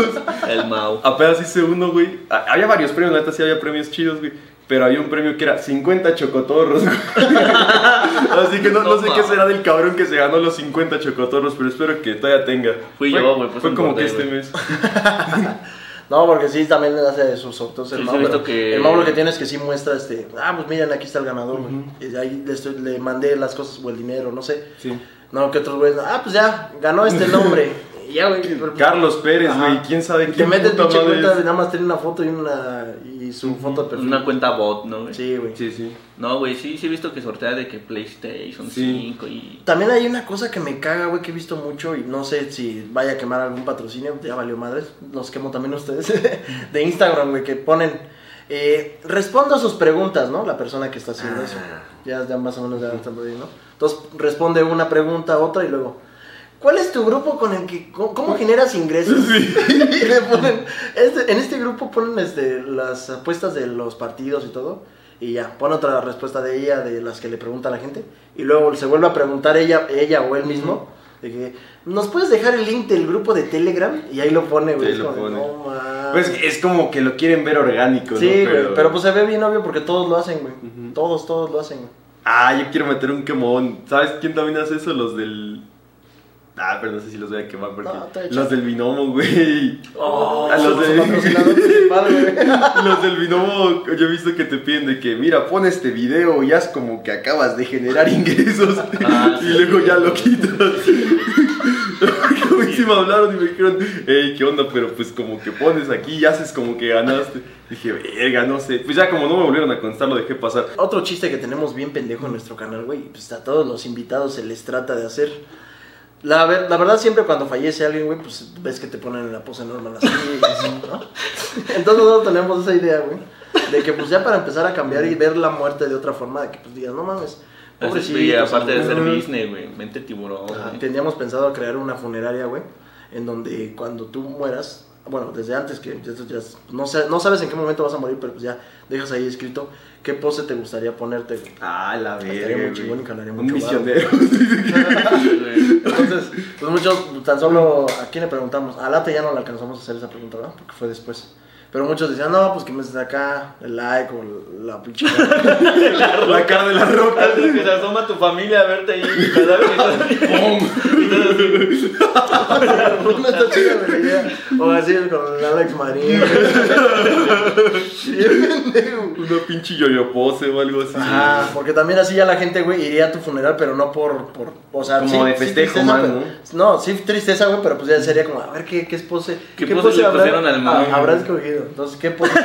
El Mau. Apenas hice uno, güey. Había varios premios, la neta sí había premios chidos, güey. Pero había un premio que era 50 chocotorros. [LAUGHS] Así que no, no No sé qué será del cabrón que se ganó los 50 chocotorros, pero espero que todavía tenga. Fui Fue- yo, güey, pues Fue como que este mes. No, porque sí, también le hace sus sorteos el Sí, sí, Mau, he visto pero que- El Mau lo que tiene es que sí muestra este. Ah, pues miren, aquí está el ganador, güey. Y de ahí le, estoy- le mandé las cosas o el dinero, no sé. Sí. No, que otros güeyes. Ah, pues ya, ganó este nombre. [LAUGHS] Güey. Carlos Pérez, güey. ¿Quién sabe quién te metes pinche cuenta nada más tiene una foto y una y su foto de perfil. Una cuenta bot, ¿no, güey? Sí, güey. Sí, sí. No, güey, sí, sí he visto que sortea de que PlayStation Sí. 5 y... También hay una cosa que me caga, güey, que he visto mucho y no sé si vaya a quemar algún patrocinio, ya valió madres, los quemo también ustedes, [LAUGHS] de Instagram, güey, que ponen, eh, respondo a sus preguntas, ¿no? La persona que está haciendo Ah. eso. Ya, ya más o menos ya están por ahí, ¿no? Entonces responde una pregunta, otra y luego, ¿cuál es tu grupo con el que, cómo, cómo generas ingresos? [LAUGHS] y le ponen, este- en este grupo ponen este, las apuestas de los partidos y todo. Y ya, pone otra respuesta de ella, de las que le pregunta a la gente. Y luego se vuelve a preguntar ella, ella o él mismo. De que, ¿nos puedes dejar el link del grupo de Telegram? Y ahí lo pone, güey. Sí, es lo pone. No. Pues es como que lo quieren ver orgánico, sí, ¿no? güey. Pero... pues se ve bien obvio porque todos lo hacen, güey. Todos, todos lo hacen, güey. Ah, yo quiero meter un quemón. ¿Sabes quién también hace eso? Los del. Ah, pero no sé si los voy a quemar porque. No, los del binomo, güey. Oh, a los su de- patrocinador principal, güey. [LAUGHS] Los del binomo, yo he visto que te piden de que, mira, pon este video y haz como que acabas de generar ingresos Ah, [LAUGHS] y sí. luego ya lo quitas. [LAUGHS] Como Sí, sí me hablaron y me dijeron, hey, ¿qué onda? Pero pues como que pones aquí y haces como que ganaste. Dije, verga, no sé. Pues ya como no me volvieron a contestar, lo dejé pasar. Otro chiste que tenemos bien pendejo en nuestro canal, güey, pues a todos los invitados se les trata de hacer. La, ver- la verdad, siempre cuando fallece alguien, güey, pues ves que te ponen en la pose normal [LAUGHS] así, ¿no? Entonces nosotros tenemos esa idea, güey, de que pues ya para empezar a cambiar y ver la muerte de otra forma, de que pues digas, no mames, pobrecito. y aparte de ser. Disney, güey, mente tiburón. Ajá. Teníamos pensado crear una funeraria, güey, en donde cuando tú mueras, bueno, desde antes que ya, no, sé, no sabes en qué momento vas a morir, pero pues ya dejas ahí escrito qué pose te gustaría ponerte. güey. Ah, la Estaría verga. muy chingón y ganaría Un mucho varo. misionero. [LAUGHS] Entonces, pues muchos, tan solo, ¿a quién le preguntamos? A Late ya no le alcanzamos a hacer esa pregunta, ¿verdad? Porque fue después. Pero muchos decían, no, pues que me des acá el like o la pinche. [LAUGHS] la cara de la roca. Antes que se asoma tu familia a verte ahí. [LAUGHS] [LAUGHS] no está chida la idea. O así con el Alex Marín. Una pinche yoyo pose o algo así. Ajá, porque también así ya la gente, güey, iría a tu funeral, pero no por, por o sea, Como de festejo, más, pero- no, sí tristeza, güey, pero pues ya sería como, a ver, ¿qué, qué pose, ¿Qué pose le pusieron al ah, man? habrá escogido? Entonces, ¿qué pose? [LAUGHS] [LAUGHS]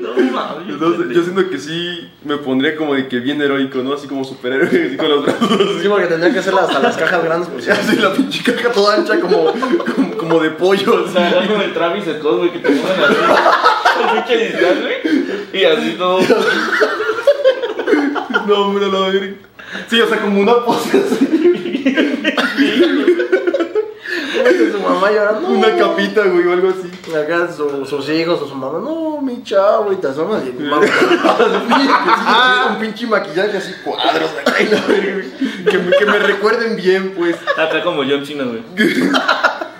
No mames. Entonces, yo siento que sí me pondría como de que bien heroico, ¿no? Así como superhéroe, [LAUGHS] así con los brazos Sí, porque tendrían que hacer hasta las cajas grandes, pues así. Así la pinche caja toda ancha como, como, como de pollo. O sea, así. algo de Travis Scott, güey, que te ponen así. El pinche disfraz, güey. Y así todo. No, hombre, la verga. Sí, o sea, como una pose así. Imagínate su mamá llorando. Una capita, güey, o algo así. Acá su- sus hijos o su mamá, no, mi chavo, y te asomas y mamá. [LAUGHS] Ah, un pinche maquillaje así, cuadros que, me, que me recuerden bien, pues. Acá como John Cena, güey. [LAUGHS]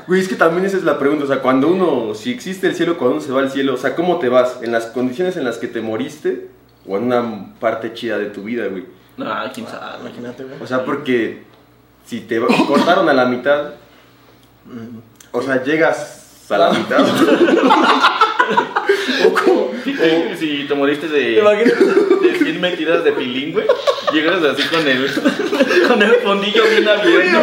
Güey, es que también esa es la pregunta, o sea, cuando uno, si existe el cielo, cuando uno se va al cielo, o sea, ¿cómo te vas? ¿En las condiciones en las que te moriste o en una parte chida de tu vida, güey? No, quién sabe. Imagínate, güey. O sea, porque si te va- [LAUGHS] cortaron a la mitad, o sea, llegas a la mitad. [LAUGHS] o como, Si, si te moriste de, de 100 metidas de pilín, güey, llegas así con el, [LAUGHS] con el fondillo bien abierto.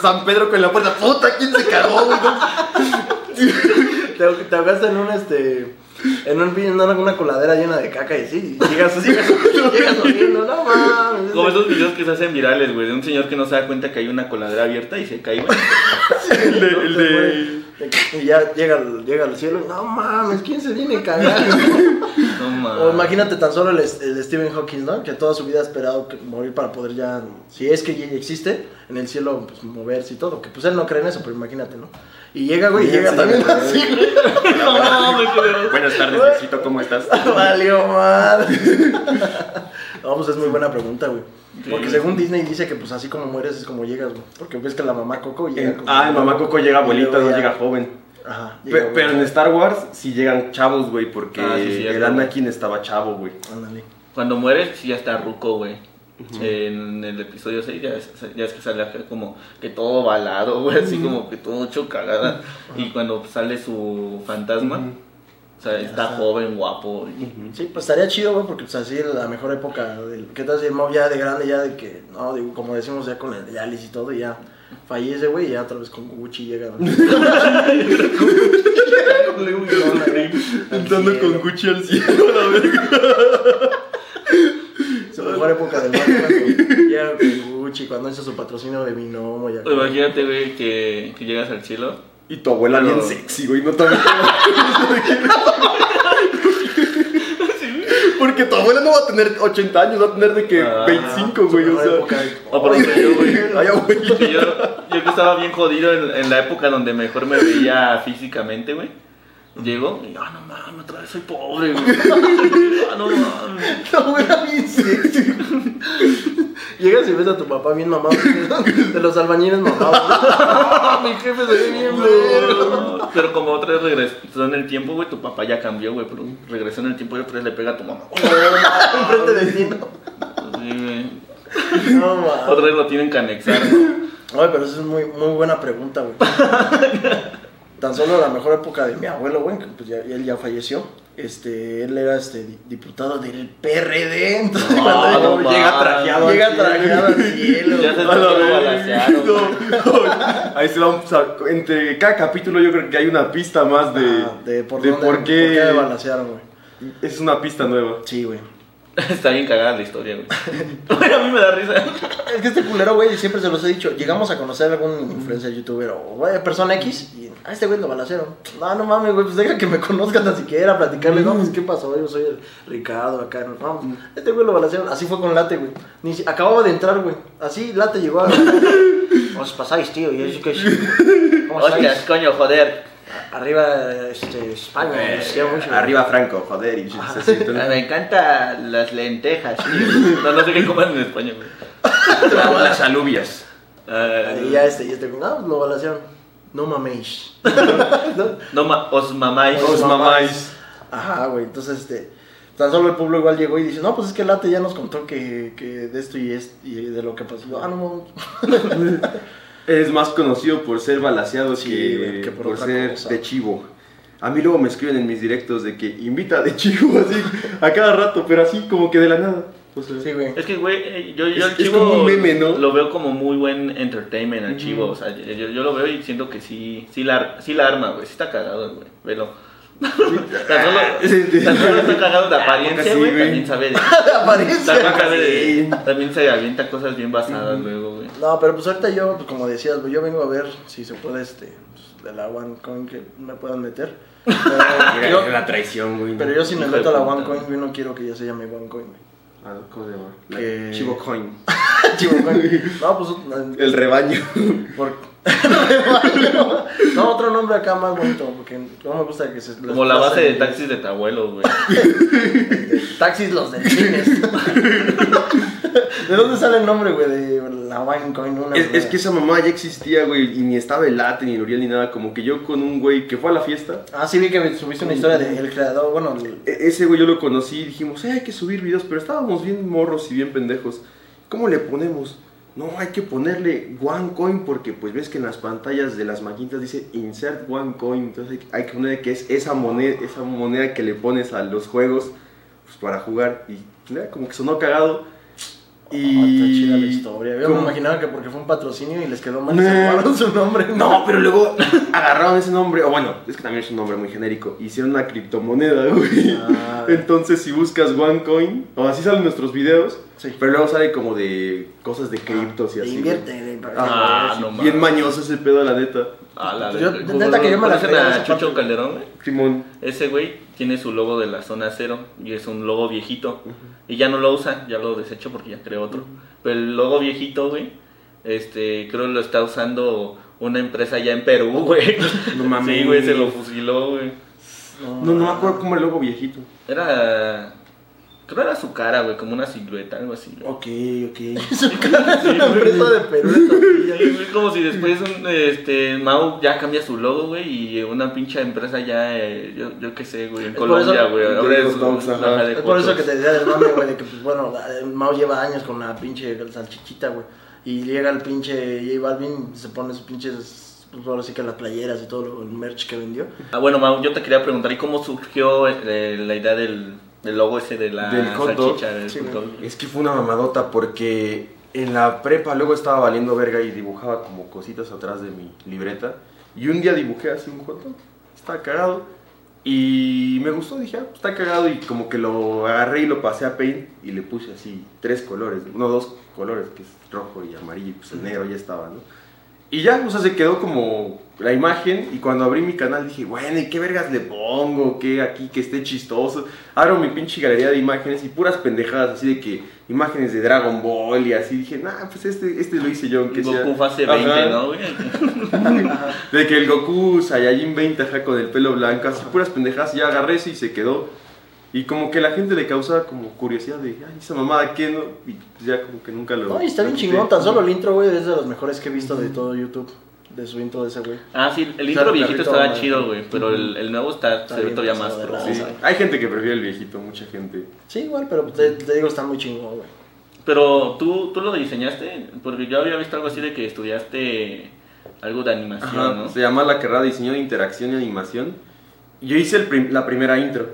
San Pedro con la puerta, puta, ¿quién se cagó, güey? [LAUGHS] Te, te ahogaste en un este. En un en una, una coladera llena de caca y llegas así, llegas oliendo, no mames. Como esos videos que se hacen virales, güey, de un señor que no se da cuenta que hay una coladera abierta y se cae, güey. El de, el de- Y ya llega, al- llega al cielo y no mames, ¿quién se viene cagando? [LAUGHS] No O mames. imagínate tan solo el, el Stephen Hawking, ¿no? Que toda su vida ha esperado que- morir para poder ya, si es que ya existe, en el cielo pues, moverse y todo. Que pues él no cree en eso, pero imagínate, ¿no? Y llega, güey, y llega sí, también sí. así, güey. No mames, Buenas tardes, Diosito, ¿cómo estás? [LAUGHS] Valió madre. [LAUGHS] No, pues es muy buena pregunta, güey. Sí. Porque según Disney dice que pues así como mueres es como llegas, güey. Porque ves que la mamá Coco llega como... Ah, el mamá Coco llega abuelita, no llega joven. Ajá. Llega, pero en. Star Wars sí llegan chavos, güey, porque Ah, sí, cierto, el Anakin estaba chavo, güey. Ándale. Cuando mueres, sí ya está ruco, güey. En el episodio 6 ya es, ya es que sale como que todo balado, güey, así como que todo hecho cagada. Y cuando sale su fantasma, o sea, está joven, guapo. y- Sí, pues estaría chido, güey, porque pues así la mejor época del... ¿Qué tal si el Mau ya de grande, ya de que, no, digo, como decimos ya con el Yalis y todo, y ya fallece, güey, y ya otra vez con Gucci llega. Entrando [LAUGHS] con Gucci al cielo, la verga. Su mejor época del cuando llega con Gucci, cuando hizo su patrocinio de Binomo, ya. Imagínate, güey, que, que llegas al cielo. Y tu abuela bien sexy, güey, no también. [LAUGHS] Porque tu abuela no va a tener 80 años, va a tener de que Ah, 25, güey, o sea. época yo, güey. [LAUGHS] Yo, yo que estaba bien jodido en, en la época donde mejor me veía físicamente, güey. Llego y, ah, no mames, otra vez soy pobre, güey. [LAUGHS] Ah, no mames. La abuela bien sexy. Llegas y ves a tu papá bien mamado. De los albañiles mamados. [LAUGHS] Mi jefe se ve bien verga. Pero como otra vez regresó en el tiempo, güey, tu papá ya cambió, güey, pero regresó en el tiempo y otra vez le pega a tu mamá. [LAUGHS] Enfrente de ti, ¿no? Sí, güey. No, mames. Otra vez lo tienen que anexar. Ay, pero esa es muy, muy buena pregunta, güey. Tan solo la mejor época de mi abuelo, güey, que pues ya, él ya falleció. este, él era este di- diputado del PRD, entonces No, cuando no llega trajeado llega trajeado al cielo. Ya se lo. No. Ahí se vamos a- entre cada capítulo yo creo que hay una pista más de, Ah, de por, dónde, por qué güey. es una pista nueva. Sí, güey. [LAUGHS] Está bien cagada la historia, güey. [LAUGHS] A mí me da risa. Es que este culero, güey, siempre se los he dicho, llegamos a conocer a algún influencer, youtuber o güey, persona X y a este güey lo balacearon. No, no mames, güey, pues deja que me conozcan tan siquiera, platicarles, no, pues qué pasó, yo soy el Ricardo acá, no, pues, este güey lo balacearon, así fue con Late, güey. Ni si- acababa de entrar, güey, así Late llegó a... ¿Cómo os pasáis, tío? Y ¿qué [LAUGHS] ¿Cómo Hostias, coño, joder. Arriba, este, España, quiero mucho. Arriba Franco, joder. Y se Me encantan las lentejas, tío. [LAUGHS] No, no sé qué coman en España, güey. las alubias. Ah, Y ya este, y este, no, pues lo balacearon. No maméis. ¿No? [LAUGHS] No, ma- os mamáis. Os mamáis. Ajá, güey, entonces este. Tan solo el pueblo igual llegó y dice, no, pues es que Late ya nos contó que, que de esto y, es, y de lo que pasó. Ah, no, [LAUGHS] Es más conocido por ser balaseado Sí, que, por ser cosa. de chivo. A mí luego me escriben en mis directos de que invita de chivo [LAUGHS] así a cada rato, pero así como que de la nada. O sea, sí, güey. Es que, güey, eh, yo, yo Es- al es chivo como un meme, ¿no? lo veo como muy buen entertainment al chivo. O sea, yo, yo lo veo y siento que sí, sí la, sí la arma, güey. Sí está cagado, güey. Velo. Tan, solo, tan solo está cagado de apariencia, sí, güey. También sabe [LAUGHS] de... Apariencia. También, sabe también se avienta cosas bien basadas luego, güey. No, pero pues ahorita yo, pues, como decías, güey, yo vengo a ver si se puede, este, pues, de la OneCoin que me puedan meter. Pero yo, la traición, güey. pero yo si me meto a la. OneCoin, yo no quiero que ya se llame OneCoin, güey. Ah, ¿Cómo se llama? La Que- Chivo Coin. [LAUGHS] Chivo Coin. [LAUGHS] No, pues... El rebaño. Por... no, otro nombre acá más bonito, porque no me gusta que se... Como la base de taxis de tu abuelo, güey. [LAUGHS] Taxis los delfines. ¿De dónde sale el nombre, güey, de la Winecoin? Una Es, es que esa mamá ya existía, güey, y ni estaba el late, ni el Uriel, ni nada. Como que yo con un güey que fue a la fiesta, Ah, sí vi que subiste una historia del creador, bueno... el- e- ese güey yo lo conocí y dijimos, eh, hay que subir videos, pero estábamos bien morros y bien pendejos. ¿Cómo le ponemos? No, hay que ponerle one coin porque pues ves que en las pantallas de las maquinitas dice insert one coin, entonces hay, que poner que es esa moneda, esa moneda que le pones a los juegos pues, para jugar y como que sonó cagado. Ah, Y está chida la historia. Yo me como- imaginaba que porque fue un patrocinio y les quedó mal y se robaron su nombre. No, pero luego agarraron ese nombre, o bueno, es que también es un nombre muy genérico, hicieron una criptomoneda, [LAUGHS] güey. Ah. Entonces, si buscas OneCoin, o así salen nuestros videos, Sí. pero luego sale como de cosas de criptos y así. Invierte. en- Ah, no Bien mañoso ese pedo, la neta. Ah, la Yo- verga. neta que yo me la ¿Conocen creía a Chucho. Calderón, güey? Simón. Ese güey tiene su logo de la zona cero y es un logo viejito. Y ya no lo usa, ya lo desechó porque ya creó otro. Pero el logo viejito, güey, este, creo que lo está usando una empresa ya en Perú, [LAUGHS] güey. No mames. Sí, güey, se lo fusiló, güey. No, no me acuerdo cómo el logo viejito. Era. Creo era su cara, güey, como una silueta, algo así. güey. Ok, ok. [LAUGHS] Su cara es una empresa de Perú. Sí, güey, como si después un, este, Mau ya cambia su logo, güey, y una pinche empresa ya, eh, yo, yo qué sé, güey, en por Colombia, eso- güey. de Ahora los es dogs, ajá. ajá, de Es por eso que te decía del mame, güey, de que, pues, bueno, la- Mao lleva años con la pinche salchichita, güey. Y llega el pinche J Balvin, se pone sus pinches, pues ahora sí que las playeras y todo lo- el merch que vendió. Ah, bueno, Mau, yo te quería preguntar, ¿y cómo surgió eh, la idea del, del logo ese de la Del hot dog? salchicha? del Sí, hot dog? Es que fue una mamadota porque en la prepa luego estaba valiendo verga y dibujaba como cositas atrás de mi libreta. Y un día dibujé así un hot dog. Estaba cagado. Y me gustó, dije, ah, pues está cagado. Y como que lo agarré y lo pasé a Paint y le puse así tres colores. No, dos colores, que es rojo y amarillo. y Pues el negro ya estaba, ¿no? Y ya, o sea, se quedó como la imagen. Y cuando abrí mi canal dije, bueno, ¿y qué vergas le pongo? ¿Qué aquí que esté chistoso? Abro mi pinche galería de imágenes y puras pendejadas, así de que imágenes de Dragon Ball y así. Dije, nah, pues este, este lo hice yo, aunque sea. Goku fase 20, Ajá. ¿no, güey? [LAUGHS] De que el Goku Saiyajin 20, ajá, con el pelo blanco, así puras pendejadas. Y ya agarré ese y se quedó. Y como que la gente le causaba como curiosidad de, ay, esa mamada, ¿qué no? Y pues ya como que nunca lo. No, y está bien lo chingón, tan solo el intro, güey, es de los mejores que he visto de todo YouTube. De su intro de ese güey. Ah, sí, el intro viejito estaba chido, güey, pero el, el nuevo está, Está se ve todavía más pro. Sí, hay gente que prefiere el viejito, mucha gente. Sí, igual, pero te, te digo, está muy chingón, güey. Pero tú, tú lo diseñaste, porque yo había visto algo así de que estudiaste algo de animación, Ajá, ¿no? Se llama la carrera de diseño de interacción y animación. Yo hice el prim- la primera intro.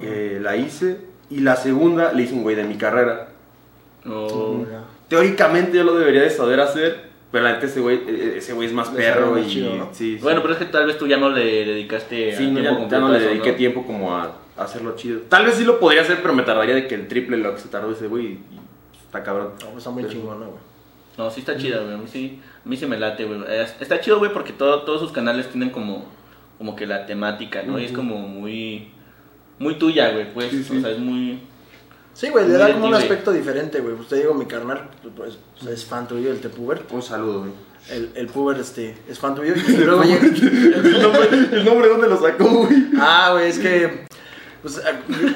Eh, la hice. Y la segunda le hice un güey de mi carrera. Oh. Teóricamente yo lo debería de saber hacer. Pero la neta ese güey, eh, ese güey es más perro y... chido, ¿no? sí, sí. Bueno, pero es que tal vez tú ya no le dedicaste Sí, a no, tiempo ya no a le dediqué ¿no? tiempo como a, a hacerlo chido. Tal vez sí lo podría hacer, pero me tardaría de que el triple lo que se tardó ese güey. Y, y está cabrón. No, pues está muy chingona, güey. No, sí está chida, güey. A mí sí, a mí sí me late, güey. Es- Está chido, güey, porque todo, todos sus canales tienen como, como que la temática, ¿no? Y es como muy, muy tuya, güey, pues. Sí, sí. O sea, es muy... Sí, güey, le da como un aspecto diferente, güey. Usted digo, mi carnal, pues, pues, es fan tuyo, el Tepuber. Un saludo, güey. El, el Puber, este, es fan tuyo. [LAUGHS] Y luego llega... ¿El nombre, el nombre dónde lo sacó, güey? Ah, güey, es que. Pues,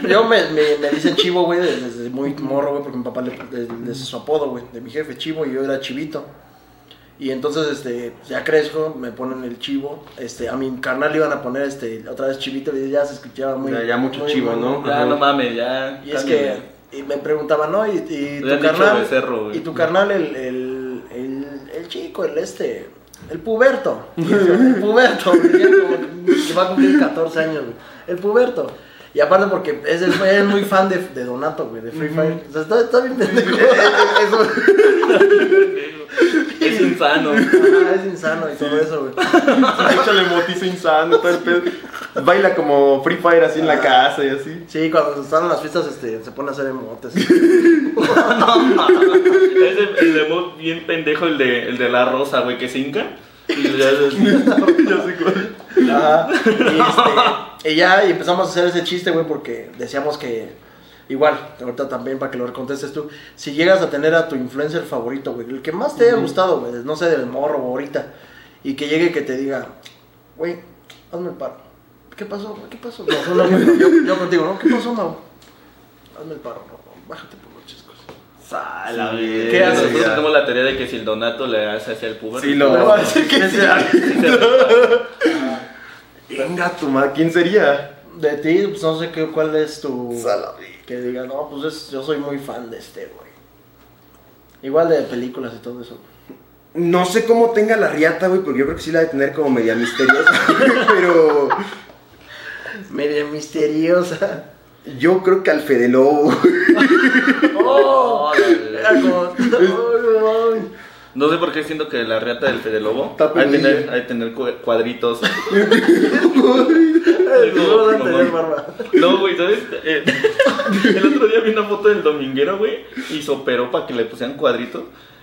yo me, me, me dicen chivo, güey, desde, desde muy morro, güey, porque mi papá le, le, le- es su apodo, güey, de mi jefe, chivo, y yo era chivito. Y entonces, este, ya crezco, me ponen el chivo. Este, a mi carnal le iban a poner, este, otra vez chivito, y ya se escuchaba muy. Ya- ya mucho muy- chivo, muy- ¿no? Ya, Ajá. no mames, ya... Y es que y me preguntaban, ¿no? Y, tu carnal. becerro, güey. y tu carnal, el, el, el, el chico, el este. El puberto. El [LAUGHS] puberto. que va a cumplir 14 años, güey. El puberto. Y aparte porque es, el- es muy fan de, de Donato, güey, de Free Fire. O sea, está, está bien pendejo. Eso- [LAUGHS] [LAUGHS] Es insano. [LAUGHS] Es insano y todo eso, güey. Échale motiza insano, todo el pedo. Baila como Free Fire así en la casa y así. Sí, cuando están en las fiestas este, se pone a hacer emotes. [LAUGHS] no. Es el, el emote bien pendejo, el de, el de la rosa, güey, que se hinca. Y [LAUGHS] ya sé cuál. Ajá. Y, este, y ya y empezamos a hacer ese chiste, güey, porque decíamos que, igual, ahorita también para que lo contestes tú, si llegas a tener a tu influencer favorito, güey, el que más te haya gustado, güey, no sé, del morro o ahorita, y que llegue y que te diga, güey, hazme el paro. ¿Qué pasó? güey? ¿Qué pasó? No, no, no, yo, yo contigo, ¿no? ¿Qué pasó, Mau? Hazme el paro, no, no, bájate por los chescos. Sala, Sí, ¿Qué haces? Nosotros tenemos la teoría de que si el Donato le hace hacia el puber. Sí, lo va a decir que [LAUGHS] sí. [LAUGHS] Venga, tu madre. ¿Quién sería? De ti, pues no sé qué, cuál es tu... Sala, Que diga, no, pues es- yo soy muy fan de este, güey. Igual de películas y todo eso. No sé cómo tenga la riata, güey, porque yo creo que sí la de tener como media misteriosa. [LAUGHS] pero Media misteriosa. yo creo que al Fede Lobo. ¡Oh! Órale. No sé por qué siento que la reata del Fede Lobo Está hay que tener, hay que tener cu- cuadritos. [LAUGHS] Ay, no tener barba. Güey, ¿sabes? Eh, [LAUGHS] el otro día vi una foto del dominguero, güey, y se operó para que le pusieran cuadritos.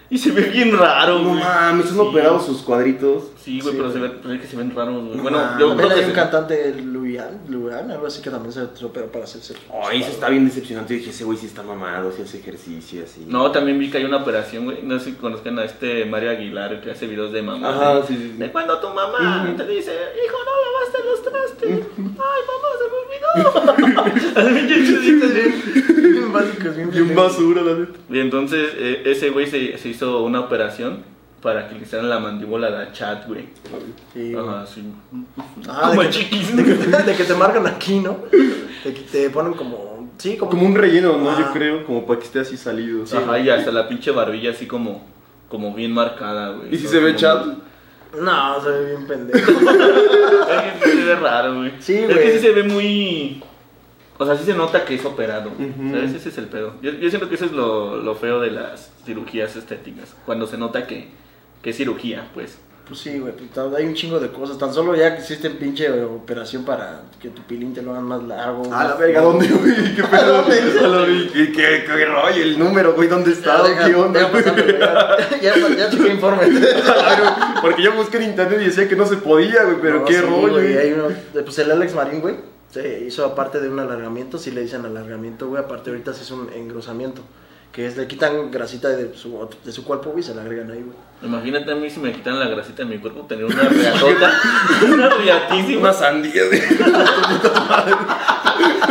Y se ve bien raro, No güey. mames, son Sí. operados sus cuadritos. Sí, güey, Sí, pero se, ve, pero es que se ven raros, güey. No Bueno, mames. yo creo hay que un se- cantante, Luian, Luian, algo así que también se operó para hacerse. Ay, eso está bien decepcionante. Dije, ese güey sí está mamado, sí hace ejercicio, así. No, también vi que hay una operación, güey. No sé si conozcan a este Mario Aguilar que hace videos de mamá. Ajá, güey. sí, sí, sí. De cuando tu mamá Ujú. te dice, hijo, no lavaste los trastes. Ay, mamá, se me olvidó. [LAUGHS] Así bien bien. Bien basura, la neta. Y entonces eh, ese güey se, se hizo una operación para que le hicieran la mandíbula a chat, güey. Sí, Ajá, sí. Ah, Como de, el que, chiquis. de, que te, de que te marcan aquí, ¿no? De que te ponen como. Sí, como. Como un relleno, ¿no? Ah. Yo creo, como para que esté así salido. Ajá, y hasta la pinche barbilla así como, como bien marcada, güey. ¿Y si se ve Como- chat? No, se ve bien pendejo. [LAUGHS] Es que se ve raro, güey. Sí, Es güey. que sí se ve muy. O sea, sí se nota que es operado. ¿Sabes? Ese es el pedo. Yo, yo siento que eso es lo, lo feo de las cirugías estéticas. Cuando se nota que, que cirugía, pues. Pues sí, güey, pues, hay un chingo de cosas. Tan solo ya que existe pinche operación para que tu pilín te lo hagan más largo. A la verga, ¿dónde, güey? ¿Qué pedo? [LAUGHS] [LAUGHS] ¿Qué, qué, qué rollo? ¿El número, güey? ¿Dónde está? Ya, ¿Qué onda? ya, [LAUGHS] ya, ya chequé informe. Porque yo busqué en internet y decía que no se podía, güey, pero No, qué sí, rollo, güey, güey. hay uno, pues el Alex Marín, güey, se hizo aparte de un alargamiento, si le dicen alargamiento, güey, aparte ahorita se hizo un engrosamiento, que es le quitan grasita de su, de su cuerpo, y se la agregan ahí, güey. Imagínate a mí si me quitan la grasita de mi cuerpo, tener una riatota. [LAUGHS] una riatísima. Una sandía, güey. [LAUGHS]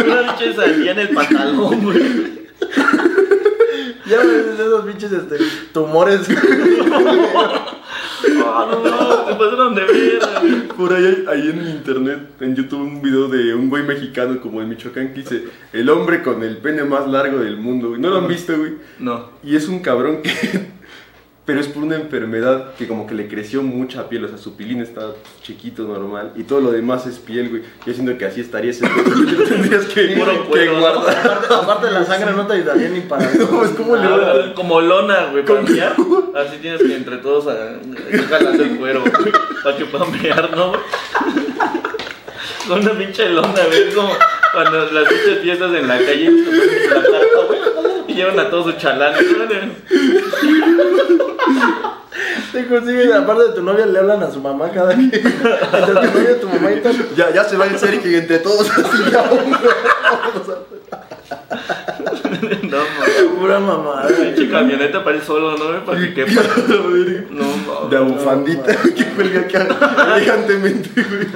Una pinche sandía en el pantalón, güey. Ya ves esos pinches este, tumores. [LAUGHS] Ah, no, no, se pasaron de verga, güey. Por ahí, hay- ahí en internet, en YouTube, un video de un güey mexicano como de Michoacán que dice: El hombre con el pene más largo del mundo, güey. ¿No lo han visto, güey? No. Y es un cabrón que pero es por una enfermedad que como que le creció mucha piel, o sea, su pilín está chiquito, normal, y todo lo demás es piel, güey. Yo siento que así estaría ese pedo, tendrías que, Puro que guardar. Aparte, la sangre no te ayudaría ni para [LAUGHS] No, es como le como lona, güey, para mear. [LAUGHS] Así tienes que entre todos jalando el cuero, güey, para que puedan mear, ¿no? Con una pinche lona, güey. Como cuando las pinches fiestas en la calle la carta, güey. Llevan a todos sus chalanes, [LAUGHS] güey. Te consiguen, aparte de tu novia, le hablan a su mamá cada que. Entre tu novia, tu mamá y tal. Ya, ya se va en serio que entre todos así ya. No, mames. Pura mamada. Pinche camioneta para ir solo, ¿no? güey? Para que quepa. [LAUGHS] No, mames. De bufandita que cuelga acá elegantemente, güey.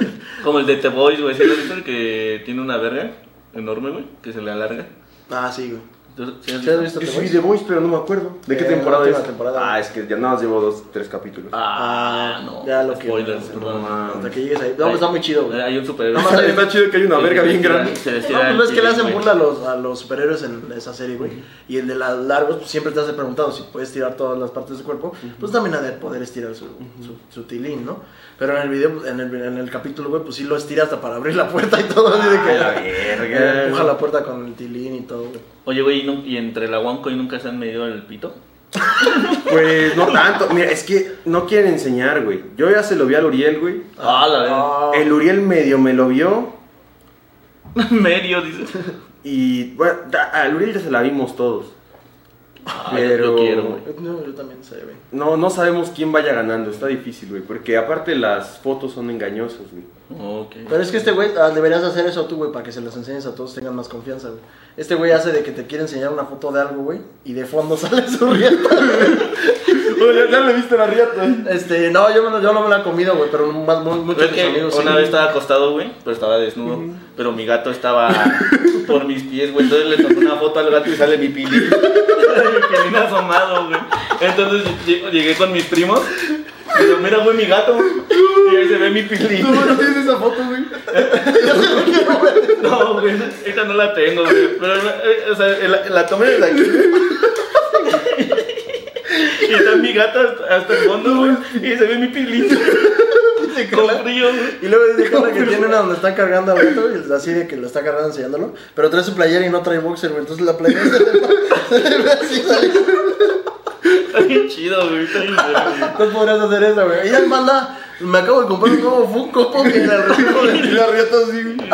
Como el de The Boys, güey. ¿Sí lo? El que tiene una verga enorme, güey. Que se le alarga. Ah, sí, güey. ¿Sí has ¿Sí has visto? visto Yo The Voice? The Voice, pero no me acuerdo. ¿De qué Eh, temporada la es? última temporada. Ah, es que ya nada más llevo dos, tres capítulos. Ah, no. Ya lo que. Spoilers, no, perdón. Hasta que llegues ahí. No, pues está muy chido, güey. Hay un superhéroe. No, más Está, está [LAUGHS] chido que hay una verga bien grande. Se les No, tira pues ves el que le hacen burla a los, a los superhéroes en esa serie, güey. Y el de las largos, pues siempre te hace preguntado si puedes tirar todas las partes del cuerpo. Pues también ha de poder estirar su, su, su tilín, ¿no? Pero en el video, en el, en el capítulo, güey, pues sí lo estira hasta para abrir la puerta y todo. Así de que. Ah, la verga. empuja la puerta con el tilín y todo, güey. Oye, güey, ¿y, y entre la Wanco y nunca se han medido el pito? [LAUGHS] Pues no tanto. Mira, es que no quieren enseñar, güey. Yo ya se lo vi al Uriel, güey. Ah, la verdad. Ah, El Uriel medio me lo vio. [LAUGHS] Medio, dice. Y bueno, al Uriel ya se la vimos todos. Ah, Pero- yo quiero, güey. No, yo también sé, güey. No, no sabemos quién vaya ganando. Está difícil, güey. Porque aparte las fotos son engañosas, güey. Ok. Pero es que este güey, ah, deberías hacer eso tú, güey, para que se los enseñes a todos, tengan más confianza, güey. Este güey hace de que te quiere enseñar una foto de algo, güey, y de fondo [LAUGHS] sale su ya le viste la riata. Este, no, yo, me lo- yo no me la he comido, güey, pero más, muchos Es de mis que amigos una sí. vez estaba acostado, güey, pero estaba desnudo. Pero mi gato estaba [LAUGHS] por mis pies, güey. Entonces le tomé una foto al gato y sale mi pili. [LAUGHS] mi pilín asomado, güey. Entonces lle- llegué con mis primos. Y digo, mira, güey, mi gato. Y ahí se ve mi pilín. ¿Tú no tienes esa foto, güey? [LAUGHS] No, güey, esta no la tengo, güey. Pero, eh, o sea, la, la tomé desde aquí. Y está mi gato hasta, hasta el fondo, güey. Y se ve mi pilín. [LAUGHS] Con frío, güey. Y luego dice Carla que tiene una donde está cargando al gato, y así de que lo está cargando enseñándolo, pero trae su playera y no trae boxer, güey, entonces la playera se le va- [LAUGHS] así saliendo. Está bien chido, güey. Está bien chido. No podrías hacer eso, güey. Y ya, manda, me acabo de comprar un nuevo Funko Pop [LAUGHS] y el reflejo de la rieta así, güey.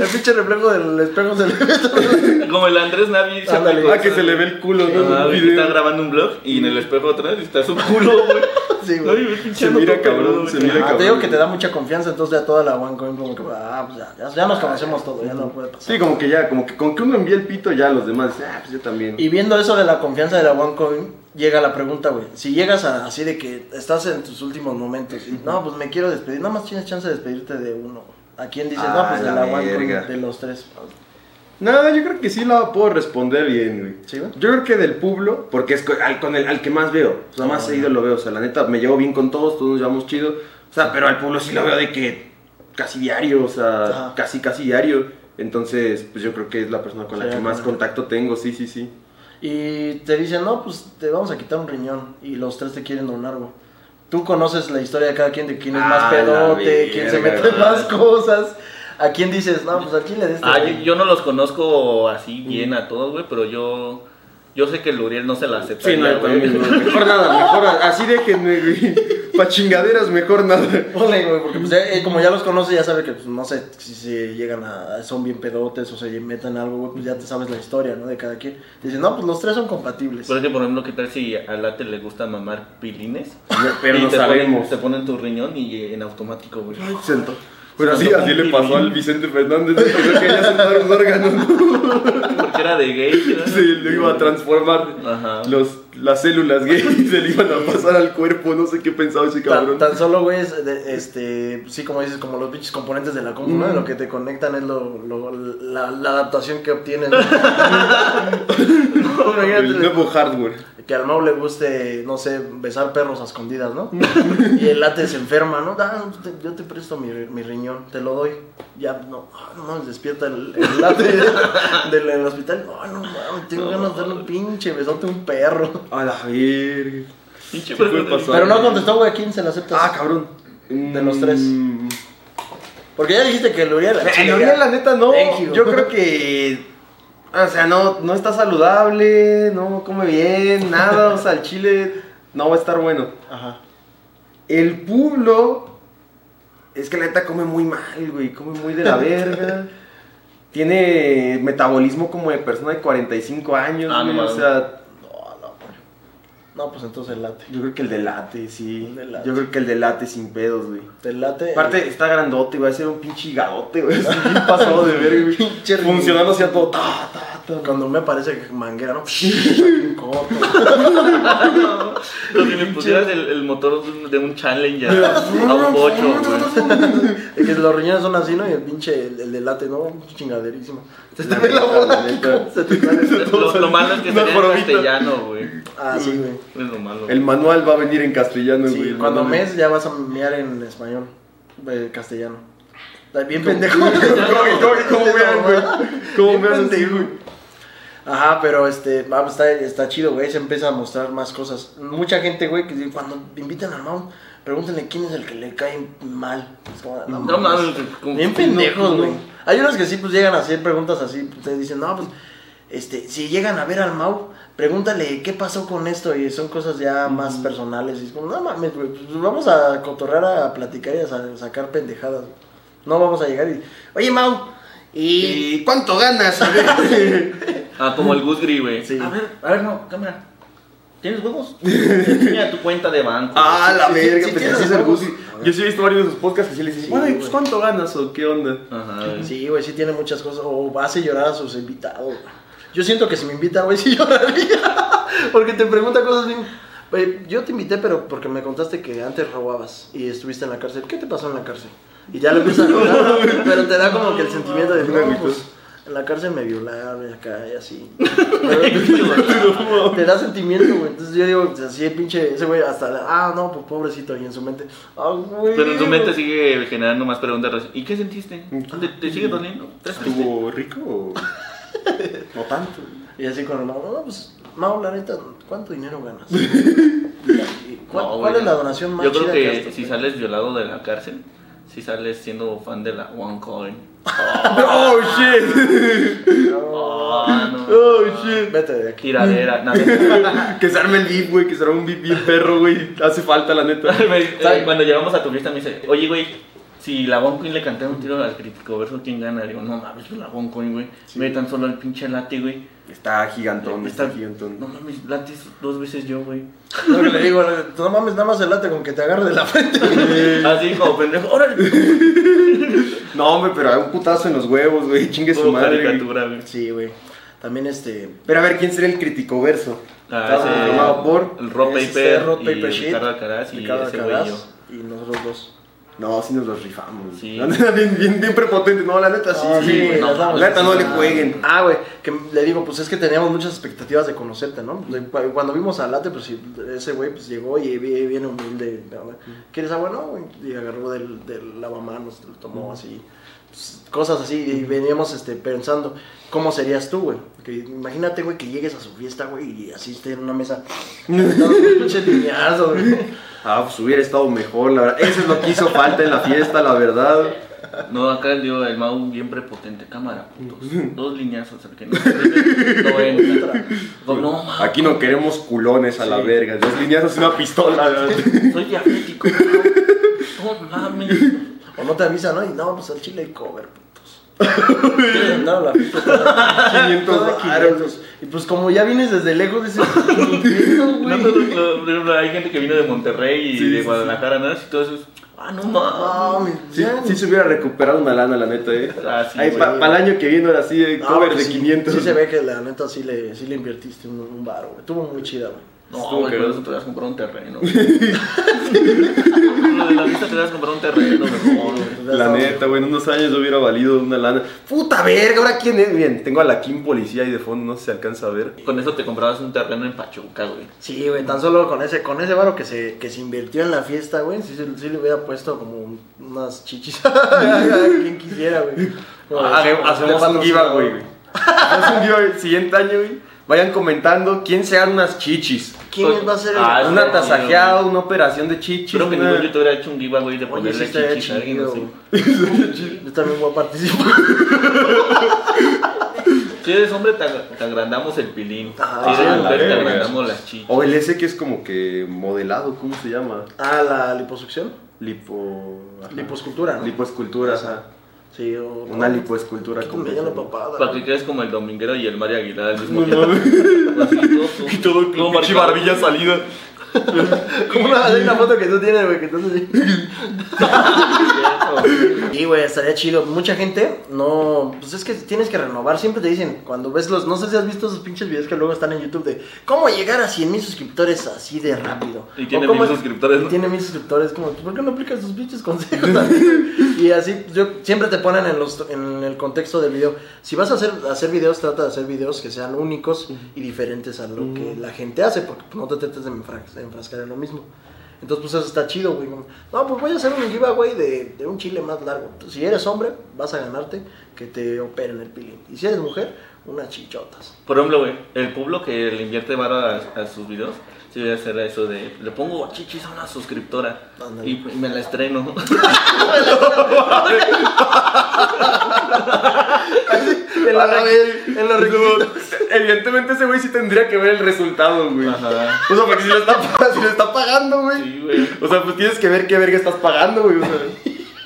El pinche reflejo del espejo se le ve todo. Como el Andrés Navi. Ándale. Ah, que se le ve el culo, ¿no? Ah, güey, está grabando un vlog y en el espejo atrás está su culo, güey. [LAUGHS] Sí, güey. Ay, Se mira cabrón, se mira Ah, cabrón. te digo que te da mucha confianza, entonces ya toda la OneCoin como que, ah, pues ya, ya, ya nos conocemos todo, ya no puede pasar. Sí, como que ya, como que con que uno envíe el pito, ya los demás ah, pues yo también. Y viendo eso de la confianza de la OneCoin, llega la pregunta, güey. Si llegas a, así de que estás en tus últimos momentos y no, pues me quiero despedir, nada más tienes chance de despedirte de uno. ¿A quién dices? no, Ah, pues de la verga. de los tres. No, yo creo que sí la puedo responder bien, güey. ¿Sí, güey? Yo creo que del Pueblo, porque es al, con el, al que más veo. O sea, más Ah, seguido lo veo. O sea, la neta, me llevo bien con todos, todos nos llevamos chido. O sea, pero al Pueblo sí lo veo de que casi diario, o sea, casi, casi diario. Entonces, pues yo creo que es la persona con la que más contacto tengo, sí, sí, sí. Y te dicen, no, pues te vamos a quitar un riñón y los tres te quieren donar, güey. Tú conoces la historia de cada quien, de quién es Ah, más la pedote, quién se mete más cosas. ¿A quién dices, no, pues aquí le des Ah, yo, yo no los conozco así bien a todos, güey, pero yo yo sé que el Uriel no se la acepta. Sí, no, yo también, no, mejor nada, mejor así déjenme, güey. Pa' chingaderas, mejor nada. Ole, güey, porque pues, ya, eh, como ya los conoces, ya sabes que, pues, no sé, si, si llegan a, son bien pedotes o se meten en algo, güey, pues ya te sabes la historia, ¿no? De cada quien. Te dicen, no, pues los tres son compatibles. Pero es que, por ejemplo, ¿qué tal si a Late le gusta mamar pilines? Pero y no te sabemos. Ponen, te ponen tu riñón y en automático, güey. Sento. Pues así, así le pasó al Vicente Fernández, que quería soltar un órgano. Porque era de gay, ¿no? Sí, lo iba a transformar. Ajá. Los, las células gay [LAUGHS] se le iban a pasar al cuerpo, no sé qué pensaba ese Tan, cabrón. tan solo, güey, es de- este, sí, como dices, como los pinches componentes de la compu, ¿no? Mm. Lo que te conectan es lo, lo- la, la adaptación que obtienes. ¿no? [LAUGHS] [LAUGHS] No, El nuevo hardware. Que al Mau le guste, no sé, besar perros a escondidas, ¿no? [LAUGHS] y el late se enferma, ¿no? Ah, te- yo te presto mi, mi riñón, te lo doy. Ya, no, ah, no mames, despierta el, el late [LAUGHS] del, del hospital. No, no mames, tengo ganas de darle un pinche besote a un perro. A la verga. Pinche puede persona. pasar. Pero no contestó, güey, ¿a quién se la aceptas? Ah, cabrón. De los tres. Mm, Porque ya dijiste que el Uriel. Uriel, la neta, no. Thank you. Yo creo que. O sea, no, no está saludable, no come bien, nada. O sea, el chile no va a estar bueno. Ajá. El pueblo. Es que la neta come muy mal, güey. Come muy de la verga. [LAUGHS] Tiene metabolismo como de persona de 45 años, Ah, no güey. o sea. No, pues entonces el late. yo creo que el de late, sí. De late. Yo creo que el de late sin pedos, güey. El late. Aparte, está grandote, va a ser un pinche higadote, güey. Es un pasado de [LAUGHS] ver, güey. Funcionando hacia todo. Ta, ta. Cuando me parece que manguera, ¿no? [LAUGHS] Lo que le pusieras el, el motor de un- Challenger a un bocho. Es que los riñones son así, ¿no? Y el pinche, el, el de late, ¿no? Chingaderísimo. Se te ve la bola. Se te. [LAUGHS] Lo, lo malo es que sería en castellano, güey. Ah, sí, güey. Es lo malo. El manual va a venir en castellano, güey. cuando mes ya vas a mear en español, eh, castellano. Bien ¿Cómo- pendejo. [LAUGHS] ¿Cómo, cómo, cómo vean, güey? ¿Cómo Ajá, pero este, ah, pues está, está chido, güey, se empieza a mostrar más cosas. Mucha gente, güey, que cuando invitan al Mount, pregúntenle quién es el que le cae mal. No, No mames. Bien pendejos, güey. Hay unos que sí, pues llegan a hacer preguntas así. Ustedes dicen, no, pues, este, si llegan a ver al Mau, pregúntale qué pasó con esto. Y son cosas ya más personales. Y es como, no mames, güey, pues vamos a cotorrear, a platicar y a sa- sacar pendejadas. No vamos a llegar y, oye, Mau, y. ¿Y cuánto ganas? A ver. [LAUGHS] Ah, como el Gus Gris, güey. Sí. A ver, a ver, no, cámara. ¿Tienes huevos? [LAUGHS] Enseña tu cuenta de banco. ah, la verga, sí, pues es el. Gusi. Yo sí he visto varios de sus podcasts que sí les dicen, Sí, bueno, ¿y pues cuánto ganas o qué onda? Ajá, güey. Sí, güey, sí tiene muchas cosas. O hace llorar a sus invitados. güey. Yo siento que si me invita, güey, [LAUGHS] sí lloraría. Porque te pregunta cosas bien. Güey, yo te invité, pero porque me contaste que antes robabas y estuviste en la cárcel. ¿Qué te pasó en la cárcel? Y ya lo empiezas a [LAUGHS] contar, pero te da como que el sentimiento de, no, pues, en la cárcel me violaron y acá y así. [LAUGHS] Pero te da sentimiento, güey. Entonces yo digo, pues, así el pinche, ese güey hasta, ah, no, pues pobrecito, y en su mente, ah, güey. Pero en tu mente sigue generando más preguntas. ¿Y qué sentiste? ¿Te, te sigue doliendo? ¿Estuvo rico o [LAUGHS] no tanto? Y así con el Mau, no, pues, Mau, la neta, ¿cuánto dinero ganas? ¿Y ¿Cuál, No, cuál es la donación más Yo creo chida que, tenido? si sales violado de la cárcel, si sales siendo fan de la OneCoin. ¡Oh, [LAUGHS] shit! No, Ah, no. ¡Oh, shit! Vete de aquí. Tiradera. [LAUGHS] Que se arme el beat, güey, que se arme un beat bien perro, güey. Hace falta, la neta. [LAUGHS] Me- eh, Cuando llegamos a tu fiesta me dice, oye, güey, si la OneCoin le canté un tiro al crítico, verso quién gana. Digo, no mames, la OneCoin, güey. Ve tan solo el pinche late, güey. Está gigantón, está, Está- gigantón. No mames, late es dos veces yo, güey. [LAUGHS] Lo que le digo, no mames, nada más el late con que te agarre de la frente. [LAUGHS] Así como pendejo, órale. [LAUGHS] No, hombre, pero hay un putazo en los huevos, güey. Chingue su madre. güey. caricatura, güey. Sí, güey. También este. Pero a ver, ¿quién sería el crítico verso? Ah, Estaba ese- por. El es Paper, este Rod y Paper Sheet, Ricardo Alcaraz y Ricardo ese güey y yo. y nosotros dos. No, sí nos los rifamos. Sí. La neta, bien, bien, bien prepotente. No, la neta, sí. Ah, sí, güey. damos la neta, no le jueguen. Ah, güey, que le digo, pues es que teníamos muchas expectativas de conocerte, ¿no? Cuando vimos a Late, pues sí, ese güey pues llegó y vi- bien humilde. ¿no? ¿Quieres agua? No, güey. Y agarró del, del lavamanos, lo tomó así. Cosas así. Y veníamos este, pensando, ¿cómo serías tú, güey? Que imagínate, güey, que llegues a su fiesta, güey, y así esté en una mesa. [LAUGHS] pinche lineazo, güey. Ah, pues hubiera estado mejor, la verdad. Eso es lo que hizo falta en la fiesta, la verdad. No, acá dio el Mau bien prepotente, cámara, putos. Dos lineazos al que no. No entra. No, no, Aquí no queremos culones a la Sí. verga. Dos líneas y una pistola. soy diabético. No mames. O no te avisa, ¿no? Y no, pues al chile hay cover, putos. ¿Quieres entrar a la fiesta? 500 Toda varos. 500. Y pues como ya vienes desde lejos, dices, [LAUGHS] No, no, no, por ejemplo, hay gente que vino de Monterrey y Sí, de sí, Guadalajara, ¿no? Y todo eso es, ah, no no, mames. Sí, ya, sí se hubiera recuperado una lana, la neta, eh. Ah, sí, Ahí güey. para el año que viene, ahora sí, eh, no, cover pues de sí, 500. Sí se ve que la neta sí le, sí le invertiste un, un varo, güey. Estuvo muy chida, güey. No, güey, pero eso te vas a comprar un terreno. Lo [LAUGHS] de la vista te vas a comprar un terreno mejor, güey. [LAUGHS] La neta, güey, en unos años hubiera valido una lana. Puta verga, ahora quién es. Bien, tengo a la Kim Policía ahí de fondo, no sé si se alcanza a ver. Con eso te comprabas un terreno en Pachuca, güey. Sí, güey, tan solo con ese, con ese varo que se, que se invirtió en la fiesta, güey, sí, se- sí le hubiera puesto como unas chichis [LAUGHS] a quien quisiera, güey. Como Hace- como Hacemos un giveaway, güey. Hacemos un giveaway el siguiente año, güey. Vayan comentando quién se dan unas chichis. ¿Quién va a ser el.? Ah, Una sí, tasajeada, una operación de chichis. Creo que una- ningún youtuber ha hecho un giveaway de Oye, ponerle estaría chichis a alguien, chido. [LAUGHS] Yo también voy a participar. [LAUGHS] Si eres hombre, te, ag- te agrandamos el pilín. Ah, si eres la mujer, te verga. agrandamos las chichis. O el ese que es como que modelado, ¿cómo se llama? Ah, la liposucción. Lipo... ajá. Liposcultura, ¿no? Lipoescultura, ajá. Sí, o. Una lipoescultura llama completa. papada. Para que quedes como el dominguero y el Mario Aguilar al mismo tiempo. [LAUGHS] Y todo con pinche barbilla salida. [LAUGHS] Como una, hay una foto que tú tienes, güey, que tú así. [LAUGHS] Sí, güey, estaría chido. Mucha gente no. Pues es que tienes que renovar. Siempre te dicen, cuando ves los. No sé si has visto esos pinches videos que luego están en YouTube de cómo llegar a 100 mil suscriptores así de rápido. Y tiene mil es- suscriptores, Y ¿no? tiene mil suscriptores. Como, ¿por qué no aplicas tus pinches consejos? también? [LAUGHS] y así, yo siempre te ponen en, los, en el contexto del video. Si vas a hacer, hacer videos, trata de hacer videos que sean únicos y diferentes a lo que la gente hace, porque no te trates de enfrascar en lo mismo. Entonces, pues eso está chido, güey. No, pues voy a hacer un giveaway de, de un chile más largo. Si eres hombre, vas a ganarte que te operen el pilín. Y si eres mujer, unas chichotas. Por ejemplo, güey, el pueblo que le invierte vara a, a sus videos, sí debe hacer eso de, le pongo chichis a una suscriptora y, y me la estreno. [LAUGHS] [LAUGHS] [LAUGHS] En, la- en los requisitos. Evidentemente ese güey sí tendría que ver el resultado, güey. Ajá. O sea, porque si lo está, si lo está pagando, güey. Sí, güey. O sea, pues tienes que ver qué verga estás pagando, güey. O sea,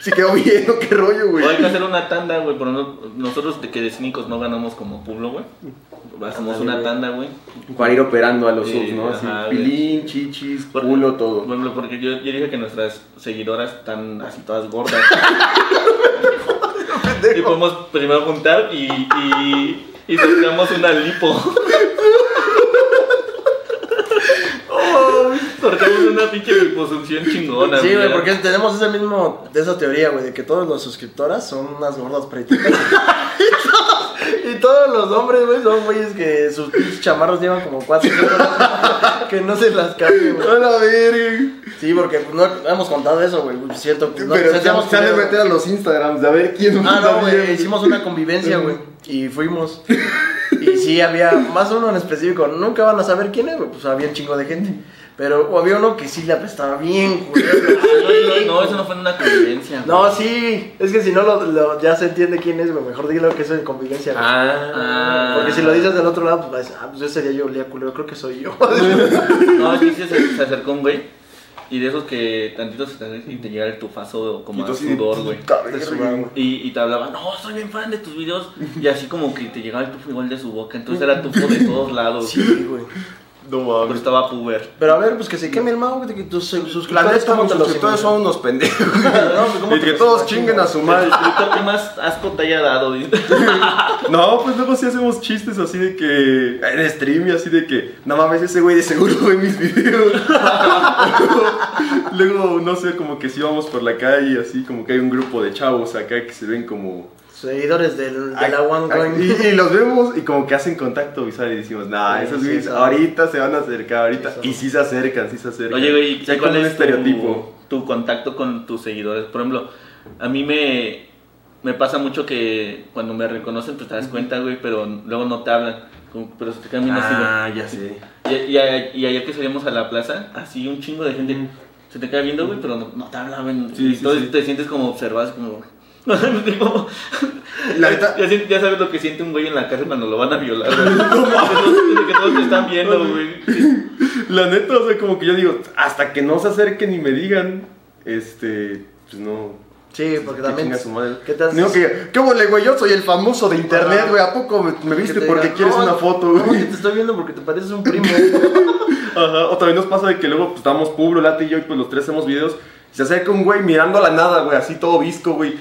si quedó bien o qué rollo, güey. O hay que hacer una tanda, güey, pero no- nosotros de que de cínicos no ganamos como pueblo, güey. Hacemos una güey. tanda, güey. Para ir operando a los Sí, subs, ¿no? Así, ajá, güey. pilín, chichis, Por- culo, todo. Ejemplo, porque yo, yo dije que nuestras seguidoras están así todas gordas. [LAUGHS] y podemos primero juntar y, y, y sorteamos una lipo. sorteamos una pinche liposucción chingona. Sí, güey, porque tenemos ese mismo, de esa teoría, güey, de que todas las suscriptoras son unas gordas pretitas. [LAUGHS] todos los hombres, güey, son güeyes que sus pinches chamarros llevan como cuatro horas [LAUGHS] que no se las cambien, güey. A la verga. Sí, porque pues, no no hemos contado eso, güey, es cierto. No, Pero pues, se hacemos se han de meter a los Instagrams de a ver quién Ah, no, güey, hicimos una convivencia, güey, y fuimos. Y sí, había más uno en específico, nunca van a saber quién es, güey, pues había un chingo de gente. Pero había uno que sí le apestaba bien, [LAUGHS] güey. No, no, eso no fue en una convivencia. No, güey. sí, es que si no lo, lo- ya se entiende quién es, güey. Mejor dilo que eso en convivencia. güey. Ah. Porque si lo dices del otro lado, pues ah, pues ese sería yo, olía culero, creo que soy yo. [LAUGHS] No, sí, [LAUGHS] sí, se, se acercó un güey. Y de esos que tantito se te y te llega el tufazo como Y a tú así de sudor, güey. sudor, y te hablaba, no, soy bien fan de tus videos. Y así como que te llegaba el tufo igual de su boca. Entonces era tufo de todos lados. sí, güey. No Pero mames. estaba puber. Pero a ver, pues que se queme el mago, güey, que tus suscriptores, neta, ¿cómo los te los suscriptores son unos pendejos. [LAUGHS] No, pues, ¿cómo Y te que todos chinguen a su El madre. suscriptor que más asco te haya dado. [LAUGHS] No, pues luego sí hacemos chistes así de que. En stream y así de que. No mames, ese güey de seguro ve mis videos. [LAUGHS] luego, no sé, como que si vamos por la calle, así como que hay un grupo de chavos acá que se ven como. Seguidores del, de Ay, la One ay, y, y los vemos y como que hacen contacto visual y decimos, nah, Sí, esos sí, güeyes ahorita se van a acercar, ahorita. Sí, y sí se acercan, sí se acercan. Oye, güey, ¿cuál como es tu- estereotipo. Tu, contacto con tus seguidores? Por ejemplo, a mí me, me pasa mucho que cuando me reconocen, pues te das cuenta, güey, pero luego no te hablan. como- pero se te quedan viendo así. Ah, ya sé. Y, y, a- y ayer que salimos a la plaza, así un chingo de gente se te queda viendo, güey, pero no, no te hablaban. Sí, y sí, entonces sí. te sientes como observado, como... [LAUGHS] Como- La neta- ya, ya sabes lo que siente un güey en la cárcel cuando lo van a violar, güey. Que, todos te están viendo, güey. [LAUGHS] La neta, o sea, como que yo digo, hasta que no se acerquen y me digan, este, pues no. Sí, porque que también. su madre. ¿Qué te haces? Digo que, ¿qué huele, güey? Yo soy el famoso de internet, güey. ¿A poco me, viste te porque quieres "No, una foto, No, que güey? te estoy viendo porque te pareces un primo. [LAUGHS] Ajá. O también nos pasa de que luego, pues, estamos Publo, Lati y yo, y pues los tres hacemos videos. Y se acerca un güey mirando a la nada, güey, así todo visco, güey.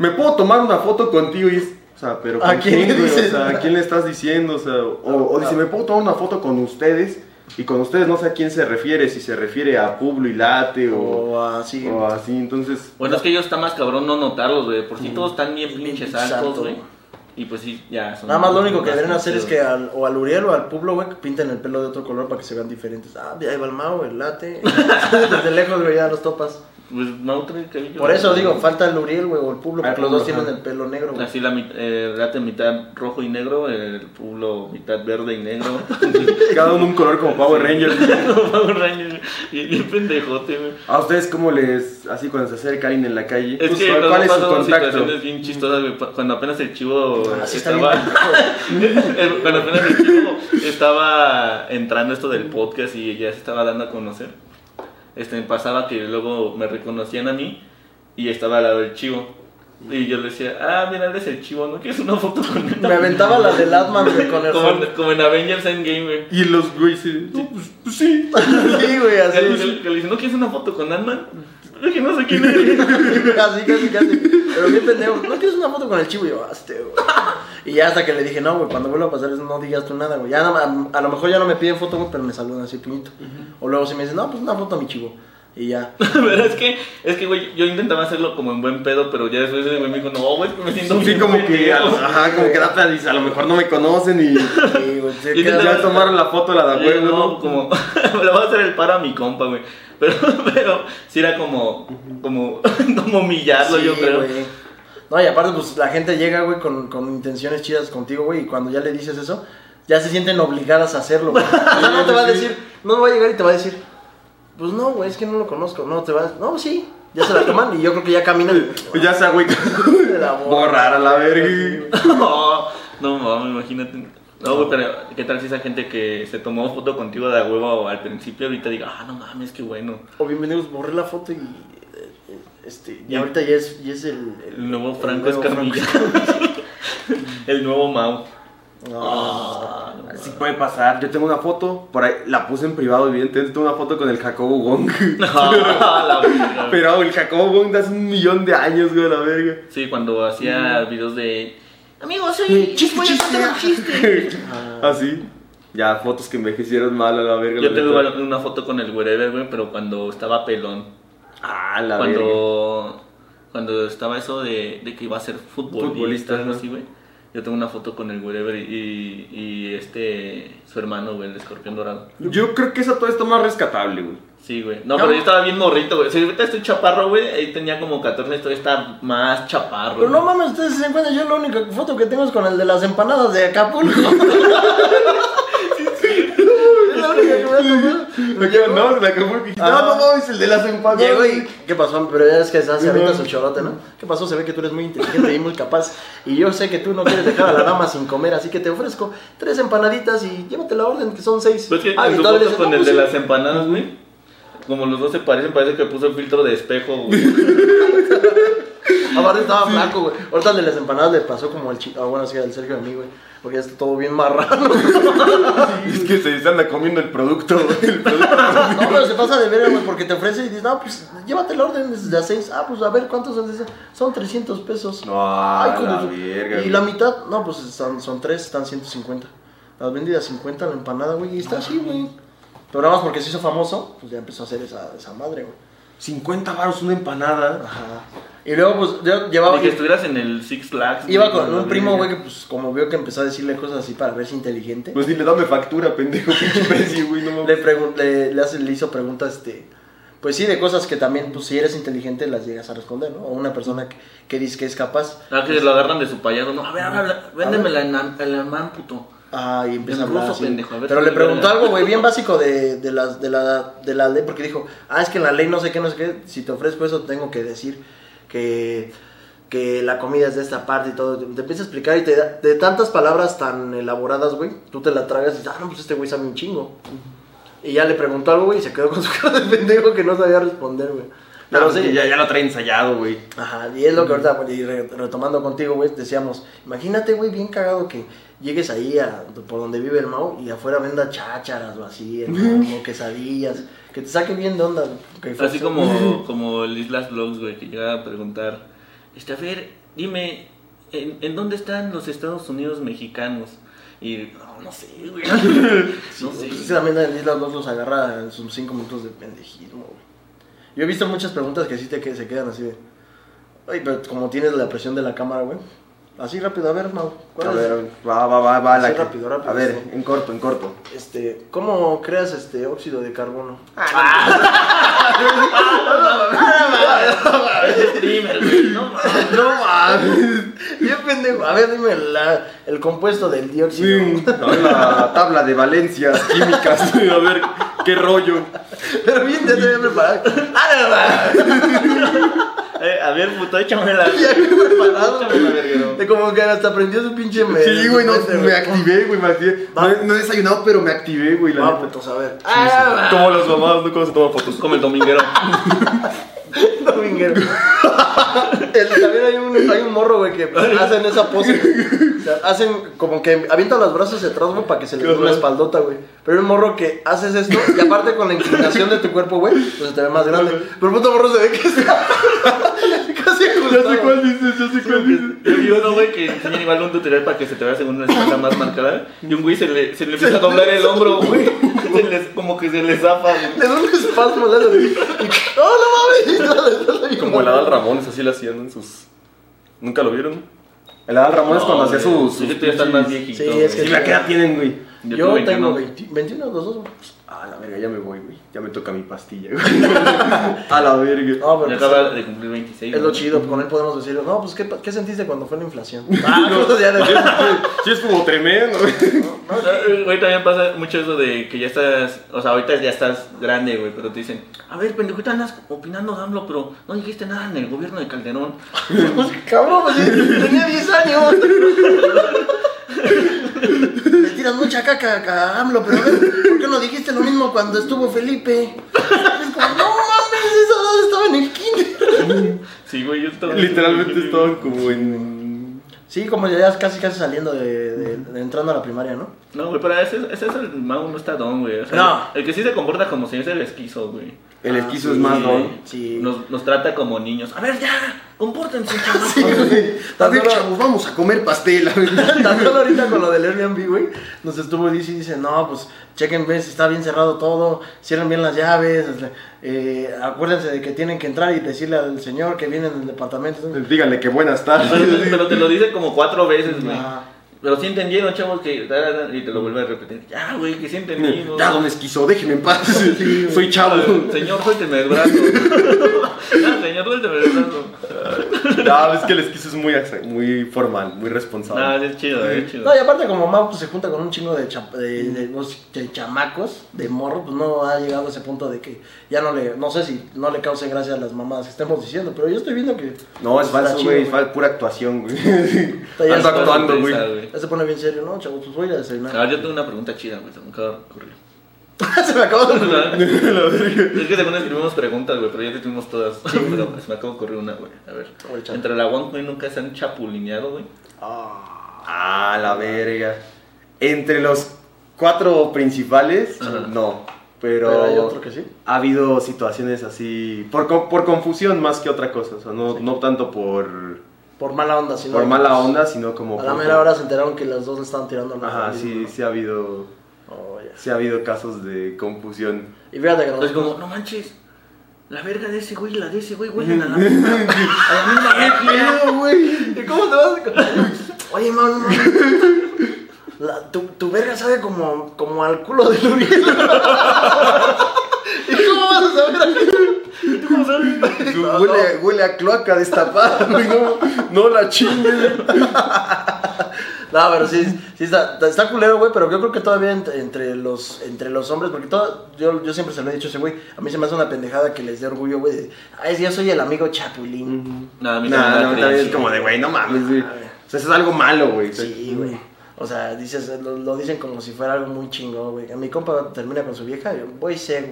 ¿Me puedo tomar una foto contigo? Y es, o sea, pero ¿A ¿con quién le dices? O sea, ¿a quién le estás diciendo? O sea, o, o dice, ¿me puedo tomar una foto con ustedes? Y con ustedes no sé a quién se refiere, si se refiere a Publo y Late o, o así. o así, entonces... Bueno, es que ellos está más cabrón no notarlos, güey. Por si todos están bien pinches altos, güey. Y pues sí, ya son. Nada más lo único que deberían hacer es que al, o al Uriel o al Publo, güey, que pinten el pelo de otro color para que se vean diferentes. Ah, ahí va el Mao, el Late. [LAUGHS] Desde lejos, güey, ya los topas. Pues no trae cabello. Por eso digo, falta el Uriel, güey, o el Publo, Ah, porque los dos tienen el pelo negro, güey. Así la eh, mitad rojo y negro, el pueblo mitad verde y negro. [LAUGHS] Cada uno un color como Power Rangers. [LAUGHS] Power Rangers, y bien pendejote, güey. ¿A ustedes cómo les, así cuando se acerca alguien en la calle? Es pues, que ¿cuál, cuál es su contacto? situaciones bien chistosas, güey. Cuando apenas el chivo Así está bien estaba... [LAUGHS] cuando apenas el chivo estaba entrando esto del podcast y ya se estaba dando a conocer, este, me pasaba que luego me reconocían a mí y estaba al lado del chivo. Y yo le decía, ah, mira, eres el chivo, ¿no quieres una foto con él? Me aventaba la del Atman, güey, con el Como, en- como en Avengers Endgame, güey. Y los güeyes, sí, no, pues, pues sí. [LAUGHS] Sí, güey, Que así. le- que le dice, ¿no quieres una foto con Ant-Man? Es que no sé quién eres. [LAUGHS] Casi, casi, casi. Pero bien pendejo. ¿No quieres una foto con el chivo? Y yo, hazte, güey. Y ya hasta que le dije, no, güey, cuando vuelva a pasar eso, no digas tú nada, güey. Ya no- a, a lo mejor ya no me piden foto, güey, pero me saludan así, puñito. O luego si me dicen, no, pues una foto a mi chivo. Y ya. [LAUGHS] Pero es que, es que, güey, yo intentaba hacerlo como en buen pedo, pero ya después güey me dijo, no, güey, me siento Sí, bien como que, pendejo". ajá, como que da a lo mejor no me conocen y Sí, güey. se [LAUGHS] Y queda- ya tomaron la foto, la de Y huevo, no, como, le voy a hacer el paro a mi compa, güey. Pero, [LAUGHS] pero, sí era como, como, [LAUGHS] como humillarlo, Sí, yo creo. güey. No, y aparte, pues la gente llega, güey, con, con intenciones chidas contigo, güey, y cuando ya le dices eso, ya se sienten obligadas a hacerlo, güey. [LAUGHS] O sea, no te va a decir, no va a llegar y te va a decir, pues no, güey, es que no lo conozco. No, te va a no, sí, ya se la toman y yo creo que ya caminan. Pues ya la borra. borrar a la verga. No, no mames, imagínate. No, güey, pero ¿qué tal si esa gente que se tomó foto contigo de huevo al principio ahorita diga, ah, no mames, qué bueno? O bienvenidos, borré la foto y. eh, Este, y Y- ahorita ya es, ya es el, El nuevo Franco nuevo Escamilla. [LAUGHS] el nuevo Mau. No. Así puede pasar. Yo tengo una foto, por ahí, la puse en privado, evidentemente, tengo una foto con el Jacobo Wong. [LAUGHS] Ah, la verga. Pero el Jacobo Wong de hace un millón de años, güey, la verga. Sí, cuando hacía videos de. Amigos, soy. Chiste, voy a chiste. contar un chiste. [LAUGHS] Así. Ya, fotos que envejecieron mal a la verga. Yo la tengo neta. una foto con el wherever, güey, pero cuando estaba pelón. Ah, la verga. Cuando. Cuando estaba eso de, de que iba a ser futbolista, Futbolista, algo ¿no? así, güey. Yo tengo una foto con el wherever y, y este. Su hermano, güey, el escorpión dorado. Yo creo que esa todavía está más rescatable, güey. Sí, güey. No, No. pero yo estaba bien morrito, güey. Si ahorita estoy chaparro, güey. Ahí tenía como 14, estoy está más chaparro. Pero no mames, ustedes se dan cuenta, yo la única foto que tengo es con el de las empanadas de Acapulco. [LAUGHS] es la única que me ha tomado. No, no, la que fue Ajá. No, no, no, es el de las empanadas. Llegó y, ¿qué pasó? Pero ya es que se hace ahorita su chorote, ¿no? ¿Qué pasó? Se ve que tú eres muy inteligente y muy capaz. Y yo sé que tú no quieres dejar a la dama sin comer, así que te ofrezco tres empanaditas y llévate la orden, que son seis. Pues que Ah, en su foto con el "No, de pues las empanadas, güey. Como los dos se parecen, parece que puso el filtro de espejo, güey. sí". [LAUGHS] Aparte estaba flaco, güey. Ahorita el de las empanadas le pasó como el chico. Ah, bueno, sí, al Sergio a mí, güey. Porque ya está todo bien marrano. [LAUGHS] Es que se anda comiendo el producto, güey. El [LAUGHS] producto. No, pero se pasa de ver, güey, porque te ofrece y dices, no, pues llévate la orden desde a seis. Ah, pues a ver, ¿cuántos son? Son 300 pesos. No, a hijo de la verga, Y güey. la mitad, no, pues son, son tres, están 150. Las vendidas 50 la empanada, güey, y está así, güey. Pero nada más porque se hizo famoso, pues ya empezó a hacer esa, esa madre, güey. 50 baros una empanada. Ajá. Y luego, pues, yo llevaba... Ni que estuvieras en el Six Flags. Iba con la un primo, güey, que pues como vio que empezó a decirle cosas así para verse inteligente. Pues dile, dame factura, pendejo, [LAUGHS] pinche güey, no le, mames. le, le, hace- le hizo preguntas, este, pues sí, de cosas que también, pues si eres inteligente, las llegas a responder, ¿no? O una persona que, que dice que es capaz. Ah, que lo agarran de su payaso. No, a ver, habla, véndemela en am- en alemán, puto. Ah, y empieza a hablar ruso, así. pendejo, a ver Pero le preguntó algo, güey, bien básico de, de, las, de, la, de la ley, porque dijo, ah, es que en la ley no sé qué, no sé qué, si te ofrezco eso tengo que decir que, que la comida es de esta parte y todo. Te empieza a explicar y te da, de tantas palabras tan elaboradas, güey, tú te la tragas y dices, ah, no, pues este güey sabe un chingo. Y ya le preguntó algo, güey, y se quedó con su cara de [LAUGHS] pendejo que no sabía responder, güey. Pero No, sí, sí, ya, ya lo trae ensayado, güey. Ajá, y es lo que ahorita, y re- retomando contigo, güey, decíamos, imagínate, güey, bien cagado que llegues ahí a, por donde vive el Mau y afuera venda chácharas o así, hermano, o quesadillas, que te saque bien de onda. que Así como, [LAUGHS] como el Islas Vlogs, güey, que llega a preguntar, este, a ver, dime, ¿en, en dónde están los Estados Unidos mexicanos? Y, no, no sé, güey. [LAUGHS] no sé. Pues, también en Islas los agarra en sus cinco minutos de pendejismo, güey. Yo he visto muchas preguntas que sí te que se quedan así de. Ay, pero como tienes la presión de la cámara, güey. Así rápido, a ver, Mau. ¿cuál a es? ver, va, va, va, va. La A ver, en corto, en corto. Este, ¿cómo creas este óxido de carbono? Ah, no mames. No mames. No mames. [LAUGHS] Bien pendejo. A ver, dime la- el compuesto del dióxido. Sí, a ver la tabla de valencias químicas. [LAUGHS] A ver qué rollo. Pero bien te había preparado. ¡Ah, [LAUGHS] Eh, a ver, puto, échamela. Ya bien preparado. Échamela, verguero. De como que hasta aprendió su pinche me. Sí, güey, no, me activé, güey, me activé. No, he- no he desayunado, pero me activé, güey, la Ah, putos, a ver. Ah, Como las mamás, ¿no? Cómo se toman fotos. Como el dominguero. dominguero. [LAUGHS] El- También hay un, hay un morro, güey, que hacen esa pose. O sea, hacen como que avientan los brazos hacia atrás, güey, para que se les dé una espaldota, güey. Pero hay un morro que haces esto y aparte con la inclinación de tu cuerpo, güey, pues se te ve más grande. Pero el puto morro se ve que está [LAUGHS] casi Ya sé ajustado. cuál dices, ya sé cuál dices. Yo vi uno, güey, que enseñan igual un tutorial para que se te vea según una espalda más marcada. Y un güey se le, se le empieza a doblar el hombro, güey. Se les- como que se le zafa, güey. Le da un espasmo, le ¡Oh, no mames! [LAUGHS] Como el Adal Ramones, así lo hacían en sus. ¿Nunca lo vieron? El Adal Ramones cuando hacía sus. Sí, sus tú ya estás más viejito. Sí, es que- Sí, la que edad tienen, güey. Yo, tengo 21. 20 21, los dos, güey. A la verga, ya me voy, güey. Ya me toca mi pastilla, güey. [LAUGHS] A la verga. No, pero Ya pues, acaba de cumplir 26. es lo chido, con él podemos decir, no, pues, ¿qué, qué sentiste cuando fue la inflación? [LAUGHS] Ah, [LAUGHS] no, ya de- Sí, es como tremendo, güey. No, eh, Güey, también pasa mucho eso de que ya estás, o sea, ahorita ya estás grande, güey, pero te dicen, a ver, pendejito, andas opinando AMLO, pero no dijiste nada en el gobierno de Calderón. Pues, cabrón, pues, sí, tenía 10 años. Tiras mucha caca a AMLO, pero a ver, ¿por qué no dijiste lo mismo cuando estuvo Felipe? Es como, no mames, esa edad estaba en el kinder. Sí, güey, yo estaba... Literalmente estaban como en. Sí, como ya casi casi saliendo de, de- de entrando a la primaria, ¿no? No, güey, pero ese, ese es el mago, no está don, güey. O sea, No. El que sí se comporta como si es el esquizo, güey. El Ah, esquizo sí, es más. Sí. Nos, nos trata como niños. A ver, ya, compórtense, chavos. Sí. A ver, chavos, vamos a comer pastel. [LAUGHS] Tan solo ahorita con lo del Airbnb, güey, nos estuvo dice, no, pues chequen si está bien cerrado todo, cierren bien las llaves, este, eh, acuérdense de que tienen que entrar y decirle al señor que viene en el departamento. Díganle que buenas tardes. Pero, pero te lo dice como cuatro veces, güey. Pero sí entendieron, chavos, que... Y te lo vuelve a repetir. Ya, güey, que sí entendimos. Ya, don esquizo, déjeme en paz. güey. [LAUGHS] Soy chavo. Señor, suélteme el brazo. [LAUGHS] Ya, señor, suélteme el brazo. No, es que el esquizo es muy, muy formal, muy responsable. Ah, es chido, es chido. No, y aparte como Mau pues, se junta con un chingo de, cha- de, de- de chamacos, de morro, pues no ha llegado a ese punto de que ya no le, no sé si no le cause gracia a las mamadas que estemos diciendo, pero yo estoy viendo que... No, es falso, güey. Es pura actuación, güey. Está ya Ando está actuando, güey. Güey. Se pone bien serio, ¿no, chavos? Pues voy a desayunar. A ver, yo tengo una pregunta chida, güey, se me acaba de ocurrir. [LAUGHS] se me acabó de ocurrir. [LAUGHS] es que según escribimos preguntas, güey, pero ya te tuvimos todas. [LAUGHS] pero se me acaba de ocurrir una, güey. A ver. Entre la One nunca se han chapulineado, güey. Ah, la verga. Entre los cuatro principales, Ajá. no. Pero, Pero hay otro que sí. ha habido situaciones así, por, co- por confusión más que otra cosa. O sea, no, no tanto por, Por mala onda, sino por mala onda, sino como A la por... mera hora se enteraron que los dos le estaban tirando la Ajá, sí, ¿no? sí ha habido, Oh, ya. sí ha habido casos de confusión. Y fíjate que Entonces, como, no manches, la verga de ese güey y la de ese güey huelen a la [LAUGHS] misma. a la misma güey? ¿Y cómo te vas a... Oye, mano, no, la- tu, tu verga sabe como, como al culo de Luriel. [LAUGHS] ¿Y cómo vas a saber aquello? ¿Cómo sabes? No, huele, huele a cloaca destapada, [LAUGHS] güey, no, no la chingues. No, pero sí, sí está, está culero, güey, pero yo creo que todavía entre, entre los, entre los hombres, porque todo, yo, yo siempre se lo he dicho a ese güey, a mí se me hace una pendejada que les dé orgullo, güey, de, ay, yo soy el amigo chapulín. No, a mí No, es como de, güey, no mames, güey. O sea, eso es algo malo, güey. Sí, güey. O sea, dices, lo, lo dicen como si fuera algo muy chingón, güey. Mi compa termina con su vieja, yo voy ¿sabes?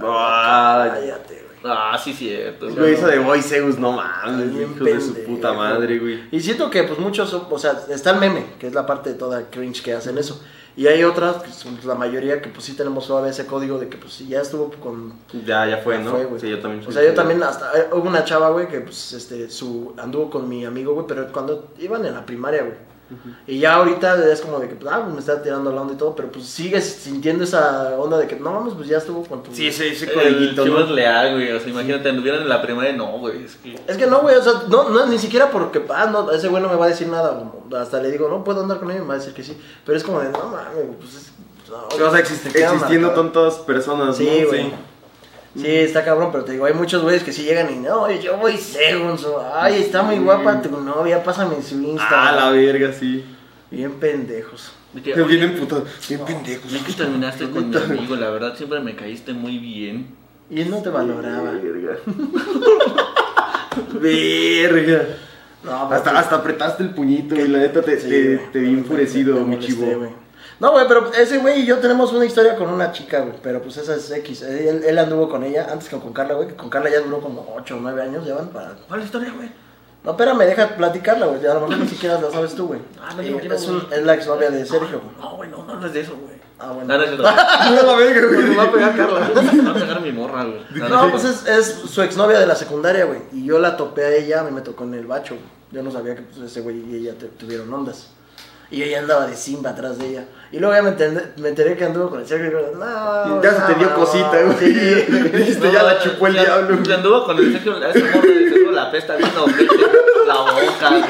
Ay. Cállate, güey. Ah, sí, cierto. Güey, eso de Boy Zeus, no mames, hijos de su puta madre, güey. Y siento que pues muchos, o sea, está el meme, que es la parte de toda cringe que hacen eso. Y hay otras, que son la mayoría, que pues sí tenemos suave ese código de que pues ya estuvo con... Ya, ya fue, ¿no? fue, güey. sí, yo también. O sea, yo también hasta... eh, Hubo una chava, güey, que pues este, su, anduvo con mi amigo, güey, pero cuando iban en la primaria, güey. Y ya ahorita es como de que, pues, ah, pues me está tirando la onda y todo, pero pues sigues sintiendo esa onda de que, no mames, pues ya estuvo con tu... Sí, ese, ese El codiguito, Chivas ¿no? leal, güey. O sea, imagínate, anduvieran en la primaria, no, güey. Es que. Es que no, güey, o sea, no, no, ni siquiera porque, ah, no, ese güey no me va a decir nada. Hasta le digo, no puedo andar con él, me va a decir que sí. Pero es como de, no mames, pues es. no, O sea, existiendo marcado. tantas personas, Sí, ¿no? güey. Sí, está cabrón, pero te digo, hay muchos güeyes que sí llegan y no, yo voy segunzo. Ay, está muy guapa tu novia, pásame su Insta. Ah, la verga, sí. Bien pendejos. De que, oye, vienen putos. Bien pendejos. ya que terminaste con mi amigo, la verdad siempre me caíste muy bien. Y él no te valoraba. Verga. [LAUGHS] Verga. No, pero Hasta, sí. hasta apretaste el puñito y la neta te, Sí, te, güey. te vi enfurecido, mi chivo. No, güey, pero ese güey y yo tenemos una historia con una chica, güey. Pero pues esa es X. Él, él anduvo con ella antes que con Carla, güey. Que con Carla ya duró como 8 o 9 años. Ya van para. ¿Cuál es la historia, güey? No, espérame, deja platicarla, güey. A lo mejor ni siquiera la sabes tú, güey. Ah, no, Eh, quiero, es, un- es la exnovia de Sergio, güey. No, güey, no, no hables de eso, güey. Ah, No, bueno. no. No, la verga, güey. Me va a pegar Carla. Me va a pegar mi morra, güey. No, No, no, pues es, es su exnovia de la secundaria, güey. Y yo la topé a ella, a mí me tocó en el bacho, güey. Yo no sabía que pues, ese güey y ella te- tuvieron ondas. Y ella andaba de Simba atrás de ella. Y luego ya me, enteré- me enteré que anduvo con el Sergio y yo, no. Ya se te dio no, cosita, güey. sí. [LAUGHS] Dijiste, ya la chupó el ya- diablo. ya anduvo con el Sergio, a ese morro de Sergio la pesta viendo la boca, güey.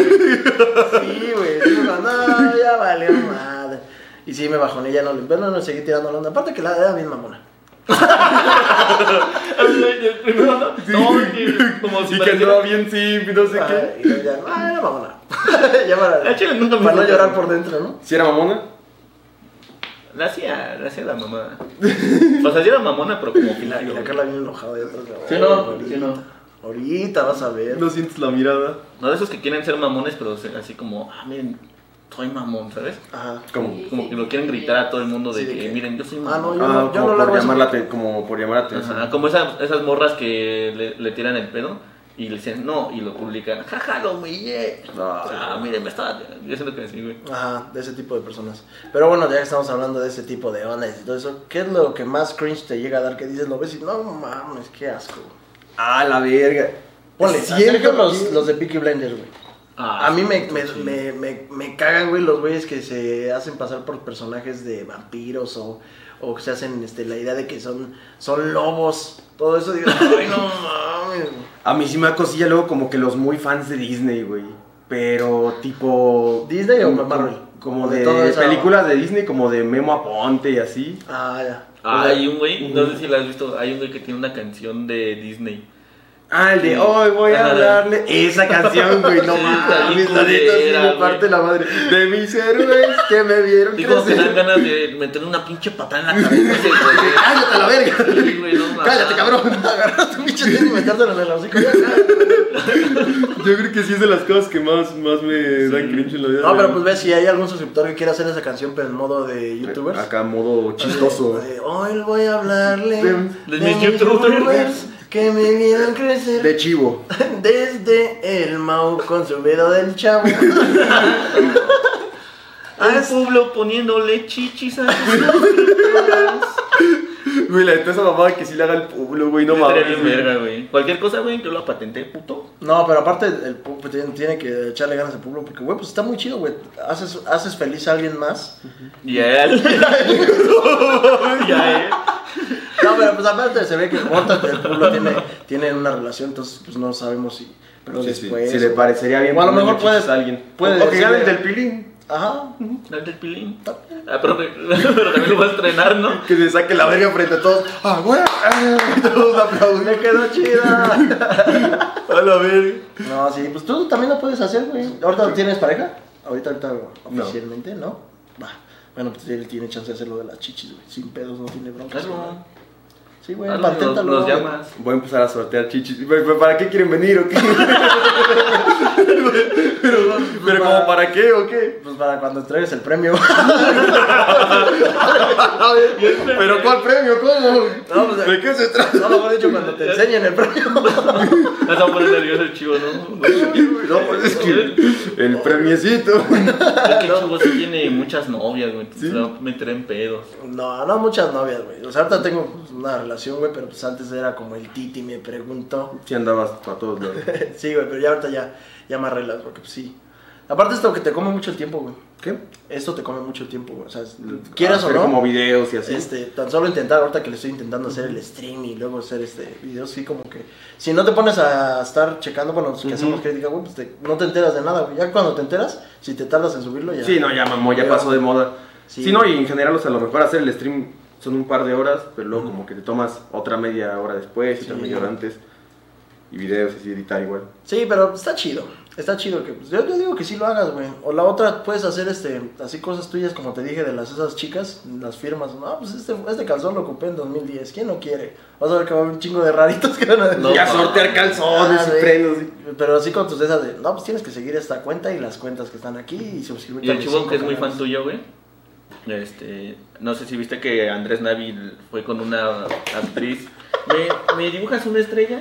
Sí, güey. Digo, no, ya valió madre. Y sí, me bajoné, ya no le. Bueno, no seguí tirando la onda. Aparte que la era bien mamona. No, güey, como si Y que pareciera- andaba bien simp y no sé Ah, qué. y ya, ah, era mamona. ya para, Ah, chile, nunca me para no gustó. llorar por dentro, ¿no? ¿Si era mamona? La hacía, la hacía la mamá. O sea, sí era mamona, pero como [LAUGHS] Y la, y la. Carla bien enojada. y otra vez, Sí, "Ay, no, ahorita, sí, no. Ahorita vas a ver. No sientes la mirada. No, de esos que quieren ser mamones, pero se- así como, ah, miren, soy mamón, ¿sabes? Ajá. Como, Como que lo quieren gritar a todo el mundo de Sí, de que, que- miren, yo soy Ah, no, mamón. yo ah, no- yo como no por llamar la como por llamar la atención. Ajá, como esas, esas morras que le, le tiran el pedo y le dicen no y lo publican. Jaja, lo humillé. Ah. Ah, miren, me estaba. Yo siento que sí, güey. Ajá, de ese tipo de personas. Pero bueno, ya que estamos hablando de ese tipo de ondas y todo eso, ¿qué es lo que más cringe te llega a dar? Que dices, lo ves y no mames, qué asco. Ah, la verga. Ponle, los, los de Peaky Blinders, güey. Ah, A mí sí, me, me, sí. me, me, me cagan, güey, los güeyes que se hacen pasar por personajes de vampiros o, o que se hacen este, la idea de que son, son lobos. Todo eso, digo, [LAUGHS] ay, no mames. güey". A mí sí me da cosilla luego como que los muy fans de Disney, güey. Pero tipo... ¿Disney o como- Marvel? Como De de, toda esa- películas de Disney, como de Memo Aponte y así. Ah, ya. Ah, hay un güey, no sé si lo has visto, hay un güey que tiene una canción de Disney. Ah, el de Sí. hoy voy a Ajá. hablarle. Esa canción, [LAUGHS] güey, no mames, la neta me parte la madre. De mis héroes que me vieron Y como que dan ganas de meterle una pinche patada en la cabeza. [LAUGHS] Cállate a la verga. Sí, güey, no mames. Cállate, cabrón. Agarra tu pinche tenis y metértelo en el hocico. Yo creo que sí es de las cosas que más, más me dan cringe en la vida. No, pero pues ves si hay algún suscriptor que quiera hacer esa canción, pero en modo de youtubers. Acá, modo chistoso. De, Hoy voy a hablarle De- de mis youtubers. Que me vieron crecer De chivo. [LAUGHS] desde el Mau con su dedo del chavo. [LAUGHS] Al pueblo poniéndole chichis a sus. [LAUGHS] Güey, la neta esa mamada que sí le haga el pueblo, güey, no mames. bien güey. verga, güey. Cualquier cosa, güey, yo la patenté, puto. No, pero aparte el pu- tiene, tiene que echarle ganas al pueblo porque, güey, pues está muy chido, güey. Haces, haces feliz a alguien más. Y a él. y a él. No, pero pues aparte se ve que Morta y el pueblo tiene, tienen una relación, entonces pues no sabemos si... Pero Sí, sí, después... si le parecería bien O a lo mejor chichis puede- a alguien. puede o que gane el del pilín. Ajá. El del pilín. Ah, pero, [LAUGHS] pero también lo va a estrenar, ¿no? Que se saque la verga frente a todos. ¡Ah, güey! Y Todos aplauden. Me quedó chida. [LAUGHS] A la verga. No, sí, pues tú también lo puedes hacer, güey. ¿Ahorita tienes pareja? Ahorita, ahorita oficialmente, ¿no? Va. Bueno, pues él tiene chance de hacerlo de las chichis, güey. Sin pedos, no tiene broncas. Hazlo. Sí, güey, Hazlo, los, paténtalo. los güey. llamas. Voy a empezar a sortear chichis. ¿Pero ¿Para qué quieren venir o qué? [LAUGHS] pero, pero como para qué o qué? Pues para cuando entregues el premio. [LAUGHS] ¿Pero cuál premio? ¿Cómo? No, pues, ¿De qué se trata? No, mejor dicho, cuando te enseñen el premio. Ya se va a poner nervioso el chivo, ¿no? No, pues es que el premiecito. Es que el chivo sí tiene muchas novias, güey. ¿Sí? se va a meter en pedos. No, no muchas novias, güey. O sea, ahorita tengo una relación, güey, pero pues antes era como el Titi me preguntó. Si andabas para todos lados. [LAUGHS] sí, güey, pero ya ahorita ya, ya me arreglas, porque pues sí. Aparte esto que te come mucho el tiempo, güey. ¿Qué? Esto te come mucho el tiempo, güey. O sea, quieras o Hacer no. como videos y así. Este, tan solo intentar, ahorita que le estoy intentando hacer el stream y luego hacer este videos, sí, como que si no te pones a estar checando, bueno, que Ujú. hacemos crítica, güey, pues te- no te enteras de nada, güey. Ya cuando te enteras, si te tardas en subirlo, ya. Sí, no, ya mamó, ya pasó de moda. Sí. Sí, no, y en general, o sea, lo mejor hacer el stream son un par de horas, pero luego como que te tomas otra media hora después, otra Sí. media hora antes. Y videos así, editar igual. Sí, pero está chido. Está chido que pues, yo, yo digo que sí lo hagas, güey. O la otra puedes hacer este así cosas tuyas como te dije de las esas chicas, las firmas. No, pues este, este calzón lo ocupé en 2010. ¿Quién no quiere? Vas a ver que va a haber un chingo de raritos que van a decir. No, y a pa. sortear calzones Ah, y frenos. y- Pero así con tus de esas de, no, pues tienes que seguir esta cuenta y las cuentas que están aquí y suscribirte Y el chivo que es muy fan tuyo, güey. Este, no sé si viste que Andrés Navi fue con una actriz. ¿Me, me dibujas una estrella?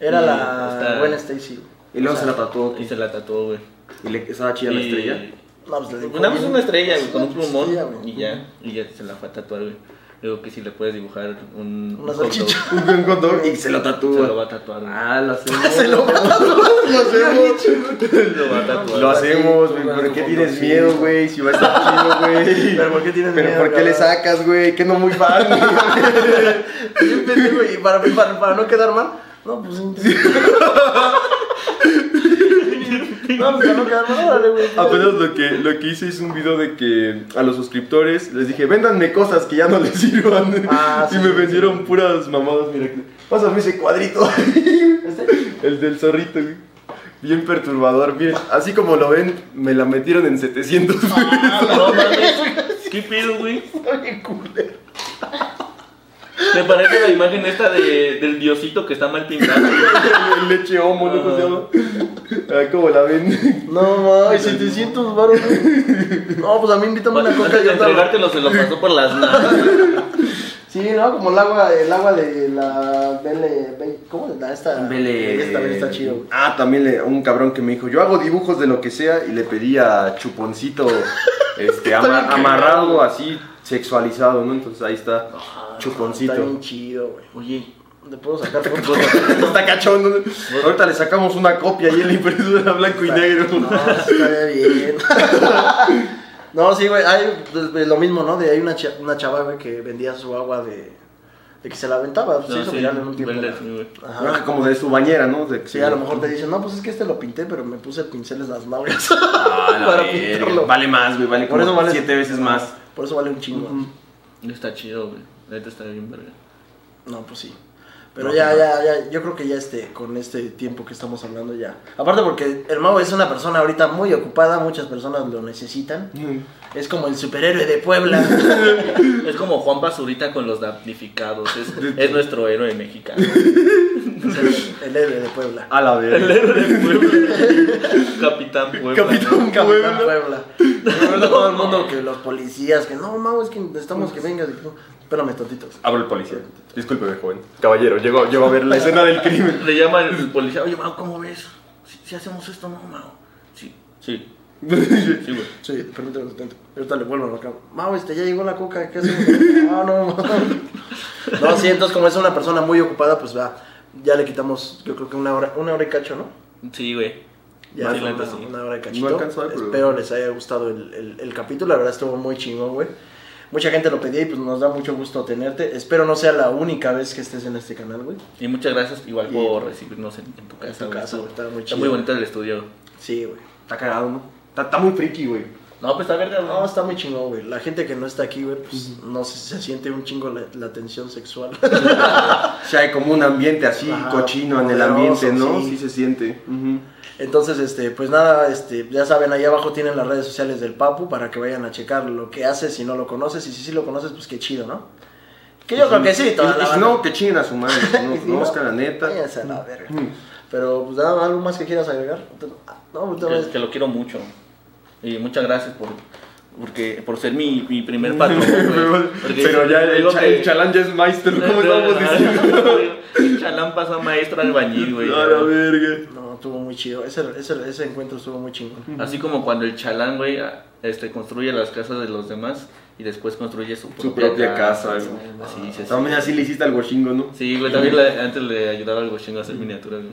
Era Y la está- buena Stacy. Y luego O se la tatuó. Y se la tatuó, güey. Y le estaba chida la estrella. No, pues le dibujó Una una estrella, güey, con un plumón. y ya, y ya se la fue a tatuar, güey. Digo que si le puedes dibujar un. Un hot dog. [LAUGHS] Un buen hot dog y se lo tatúa. Se lo va a tatuar. Ah, lo hacemos. [LAUGHS] Se lo va a tatuar. lo hacemos. [LAUGHS] Lo va a tatuar. Lo hacemos, güey. ¿Pero qué tienes miedo, güey? Si va a estar chido, güey. Pero ¿por qué tienes ¿Pero miedo, por qué le sacas, güey? Que no muy fan, güey. Y para, para, para no quedar mal. No, pues sí. [LAUGHS] No, pues para no quedar mal, órale, güey. Apenas lo que, lo que hice es un video de que a los suscriptores les dije, véndanme cosas que ya no [LAUGHS] les sirvan. Ah, y sí, me sí, vendieron puras mamadas, mira. que- Pásame ese cuadrito. [LAUGHS] Este, El del zorrito, güey. Bien perturbador, miren. Así como lo ven, me la metieron en 700. Ah, no mames. ¿Qué pedo, güey? está bien culero. Me parece la imagen esta de, del diosito que está mal pintado. El leche homo, ¿no? ¿Cómo se llama? Ah, ¿Cómo la ven? No, mames, 700 baros. No, pues a mí invítame una coca. Antes de entregártelo se lo pasó por las manos. Sí, ¿no? Como el agua, el agua de la Belle, Belle- ¿cómo se llama esta? Esta también está chido. güey. Ah, también le- un cabrón que me dijo, yo hago dibujos de lo que sea y le pedía chuponcito este, [LAUGHS] ama- amarrado, así, sexualizado, ¿no? Entonces ahí está, Ah, chuponcito. Está bien chido, güey. Oye, ¿Le puedo sacar fotos? está cachondo. ¿no? Ahorita le sacamos una copia ahí en la impresora blanco y negro. No, está bien. [LAUGHS] No, sí, güey, hay pues, lo mismo, ¿no? De hay una, cha- una chava, güey, que vendía su agua de, de que se la aventaba. Pues, no, sí, viral en un tiempo. verde, ¿no? sí, güey. Ajá. Como de su bañera, ¿no? De que Sí, a lo mejor te dicen, no, pues es que este lo pinté, pero me puse pinceles las nalgas. Ah, la [LAUGHS] para verga. pintarlo. Vale más, güey, vale Por como eso vale siete veces más. Por eso vale un chingo. Está chido, güey. La neta está bien verga. No, pues sí. Pero No, ya, pues ya, ya, yo creo que ya este, con este tiempo que estamos hablando ya. Aparte porque el mago es una persona ahorita muy ocupada, muchas personas lo necesitan. Es como el superhéroe de Puebla. [LAUGHS] Es como Juan Basurita con los damnificados. Es, es nuestro héroe mexicano. [LAUGHS] Es el, el héroe de Puebla. A la El verga. héroe de Puebla. Capitán Puebla. Capitán Capitán Puebla. Puebla. Recuerdo todo el mundo que los policías, que no, mago, es que necesitamos que vengas. Y, no, Espérame, tontitos. Abro el policía. Discúlpeme, joven. Caballero, llego, llego a ver la escena del crimen. Le llama el policía. Oye, Mau, ¿cómo ves? Si, si hacemos esto, no, Mau. Sí, sí. [LAUGHS] Sí, güey. Sí, permíteme un momento. Ahorita le vuelvo a marcar. Mau, este, ya llegó la coca, ¿qué hacemos? No, no, no. [LAUGHS] No, sí, entonces como es una persona muy ocupada, pues va, ya le quitamos, yo creo que una hora, una hora y cacho, ¿no? Sí, güey. Ya una, sí. una hora y cachito. No alcanzó pero- Espero les haya gustado el, el, el capítulo, la verdad estuvo muy chingón, güey. Mucha gente lo pedía y pues nos da mucho gusto tenerte. Espero no sea la única vez que estés en este canal, güey. Y muchas gracias igual Y- por recibirnos en, en tu casa. En tu casa, güey, está muy Está chido. muy bonito el estudio. Sí, güey. Está cagado, ¿no? Está, está muy friki, güey. No, pues está verga, güey. No, está muy chingón, güey. La gente que no está aquí, güey, pues no sé, se siente un chingo la, la tensión sexual. [LAUGHS] O sea, hay como un ambiente así, Ajá, cochino en el ambiente, ¿no? sí. Sí, se siente. Entonces, este, pues nada, este, ya saben, ahí abajo tienen las redes sociales del Papu para que vayan a checar lo que hace si no lo conoces. Y si sí lo conoces, pues qué chido, ¿no? Que yo creo que sí, toda Y- la y no, que chinguen a su madre. No [LAUGHS] si no, la neta. la verga. Pero, pues nada, algo más que quieras agregar. No, pues, que, que lo quiero mucho. Y muchas gracias por, porque, por ser mi, mi primer patrón. [LAUGHS] Pero, Porque pero ya el, cha- que- el chalán ya es maestro, ¿cómo estamos diciendo? El chalán pasó a maestro albañil, güey. A la verga. no, estuvo muy chido. Ese, ese, ese encuentro estuvo muy chingón. Así como cuando el chalán, güey, este, construye las casas de los demás y después construye su propia, Su propia casa, güey. Así También así le hiciste algo chingo, ¿no? Sí, güey, también le- antes le ayudaba al gochingo a hacer miniaturas, güey.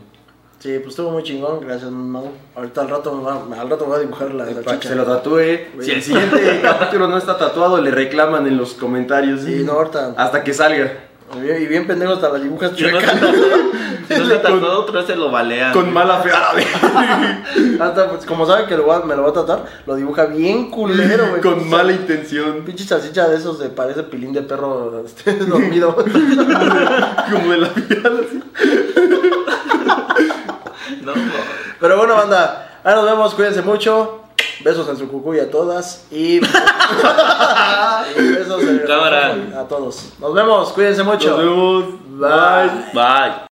Sí, pues estuvo muy chingón. Gracias, Mau. Ahorita al rato me va, al rato me va a dibujar la, la Para que chicha. se lo tatúe. Güey. Si el siguiente [LAUGHS] capítulo no está tatuado, le reclaman en los comentarios. Sí, no, ahorita. Hasta que salga. Y bien, y bien pendejo hasta la dibujas Yo no-. Si no se tatuó, [LAUGHS] otra vez se lo balea. Con mala fe a la vez. Hasta, pues, como sabe que lo voy a- me lo va a tratar, lo dibuja bien culero, güey. Con Pinche mala intención. Pinche salchicha de esos de parece pilín de perro este, [LAUGHS] dormido. Como de la piel así. No. Pero bueno, banda, ahí nos vemos, cuídense mucho. Besos en su cucuy a todas y, y [LAUGHS] besos en Cámara. a todos. Nos vemos, cuídense mucho. Nos vemos. Bye. Bye.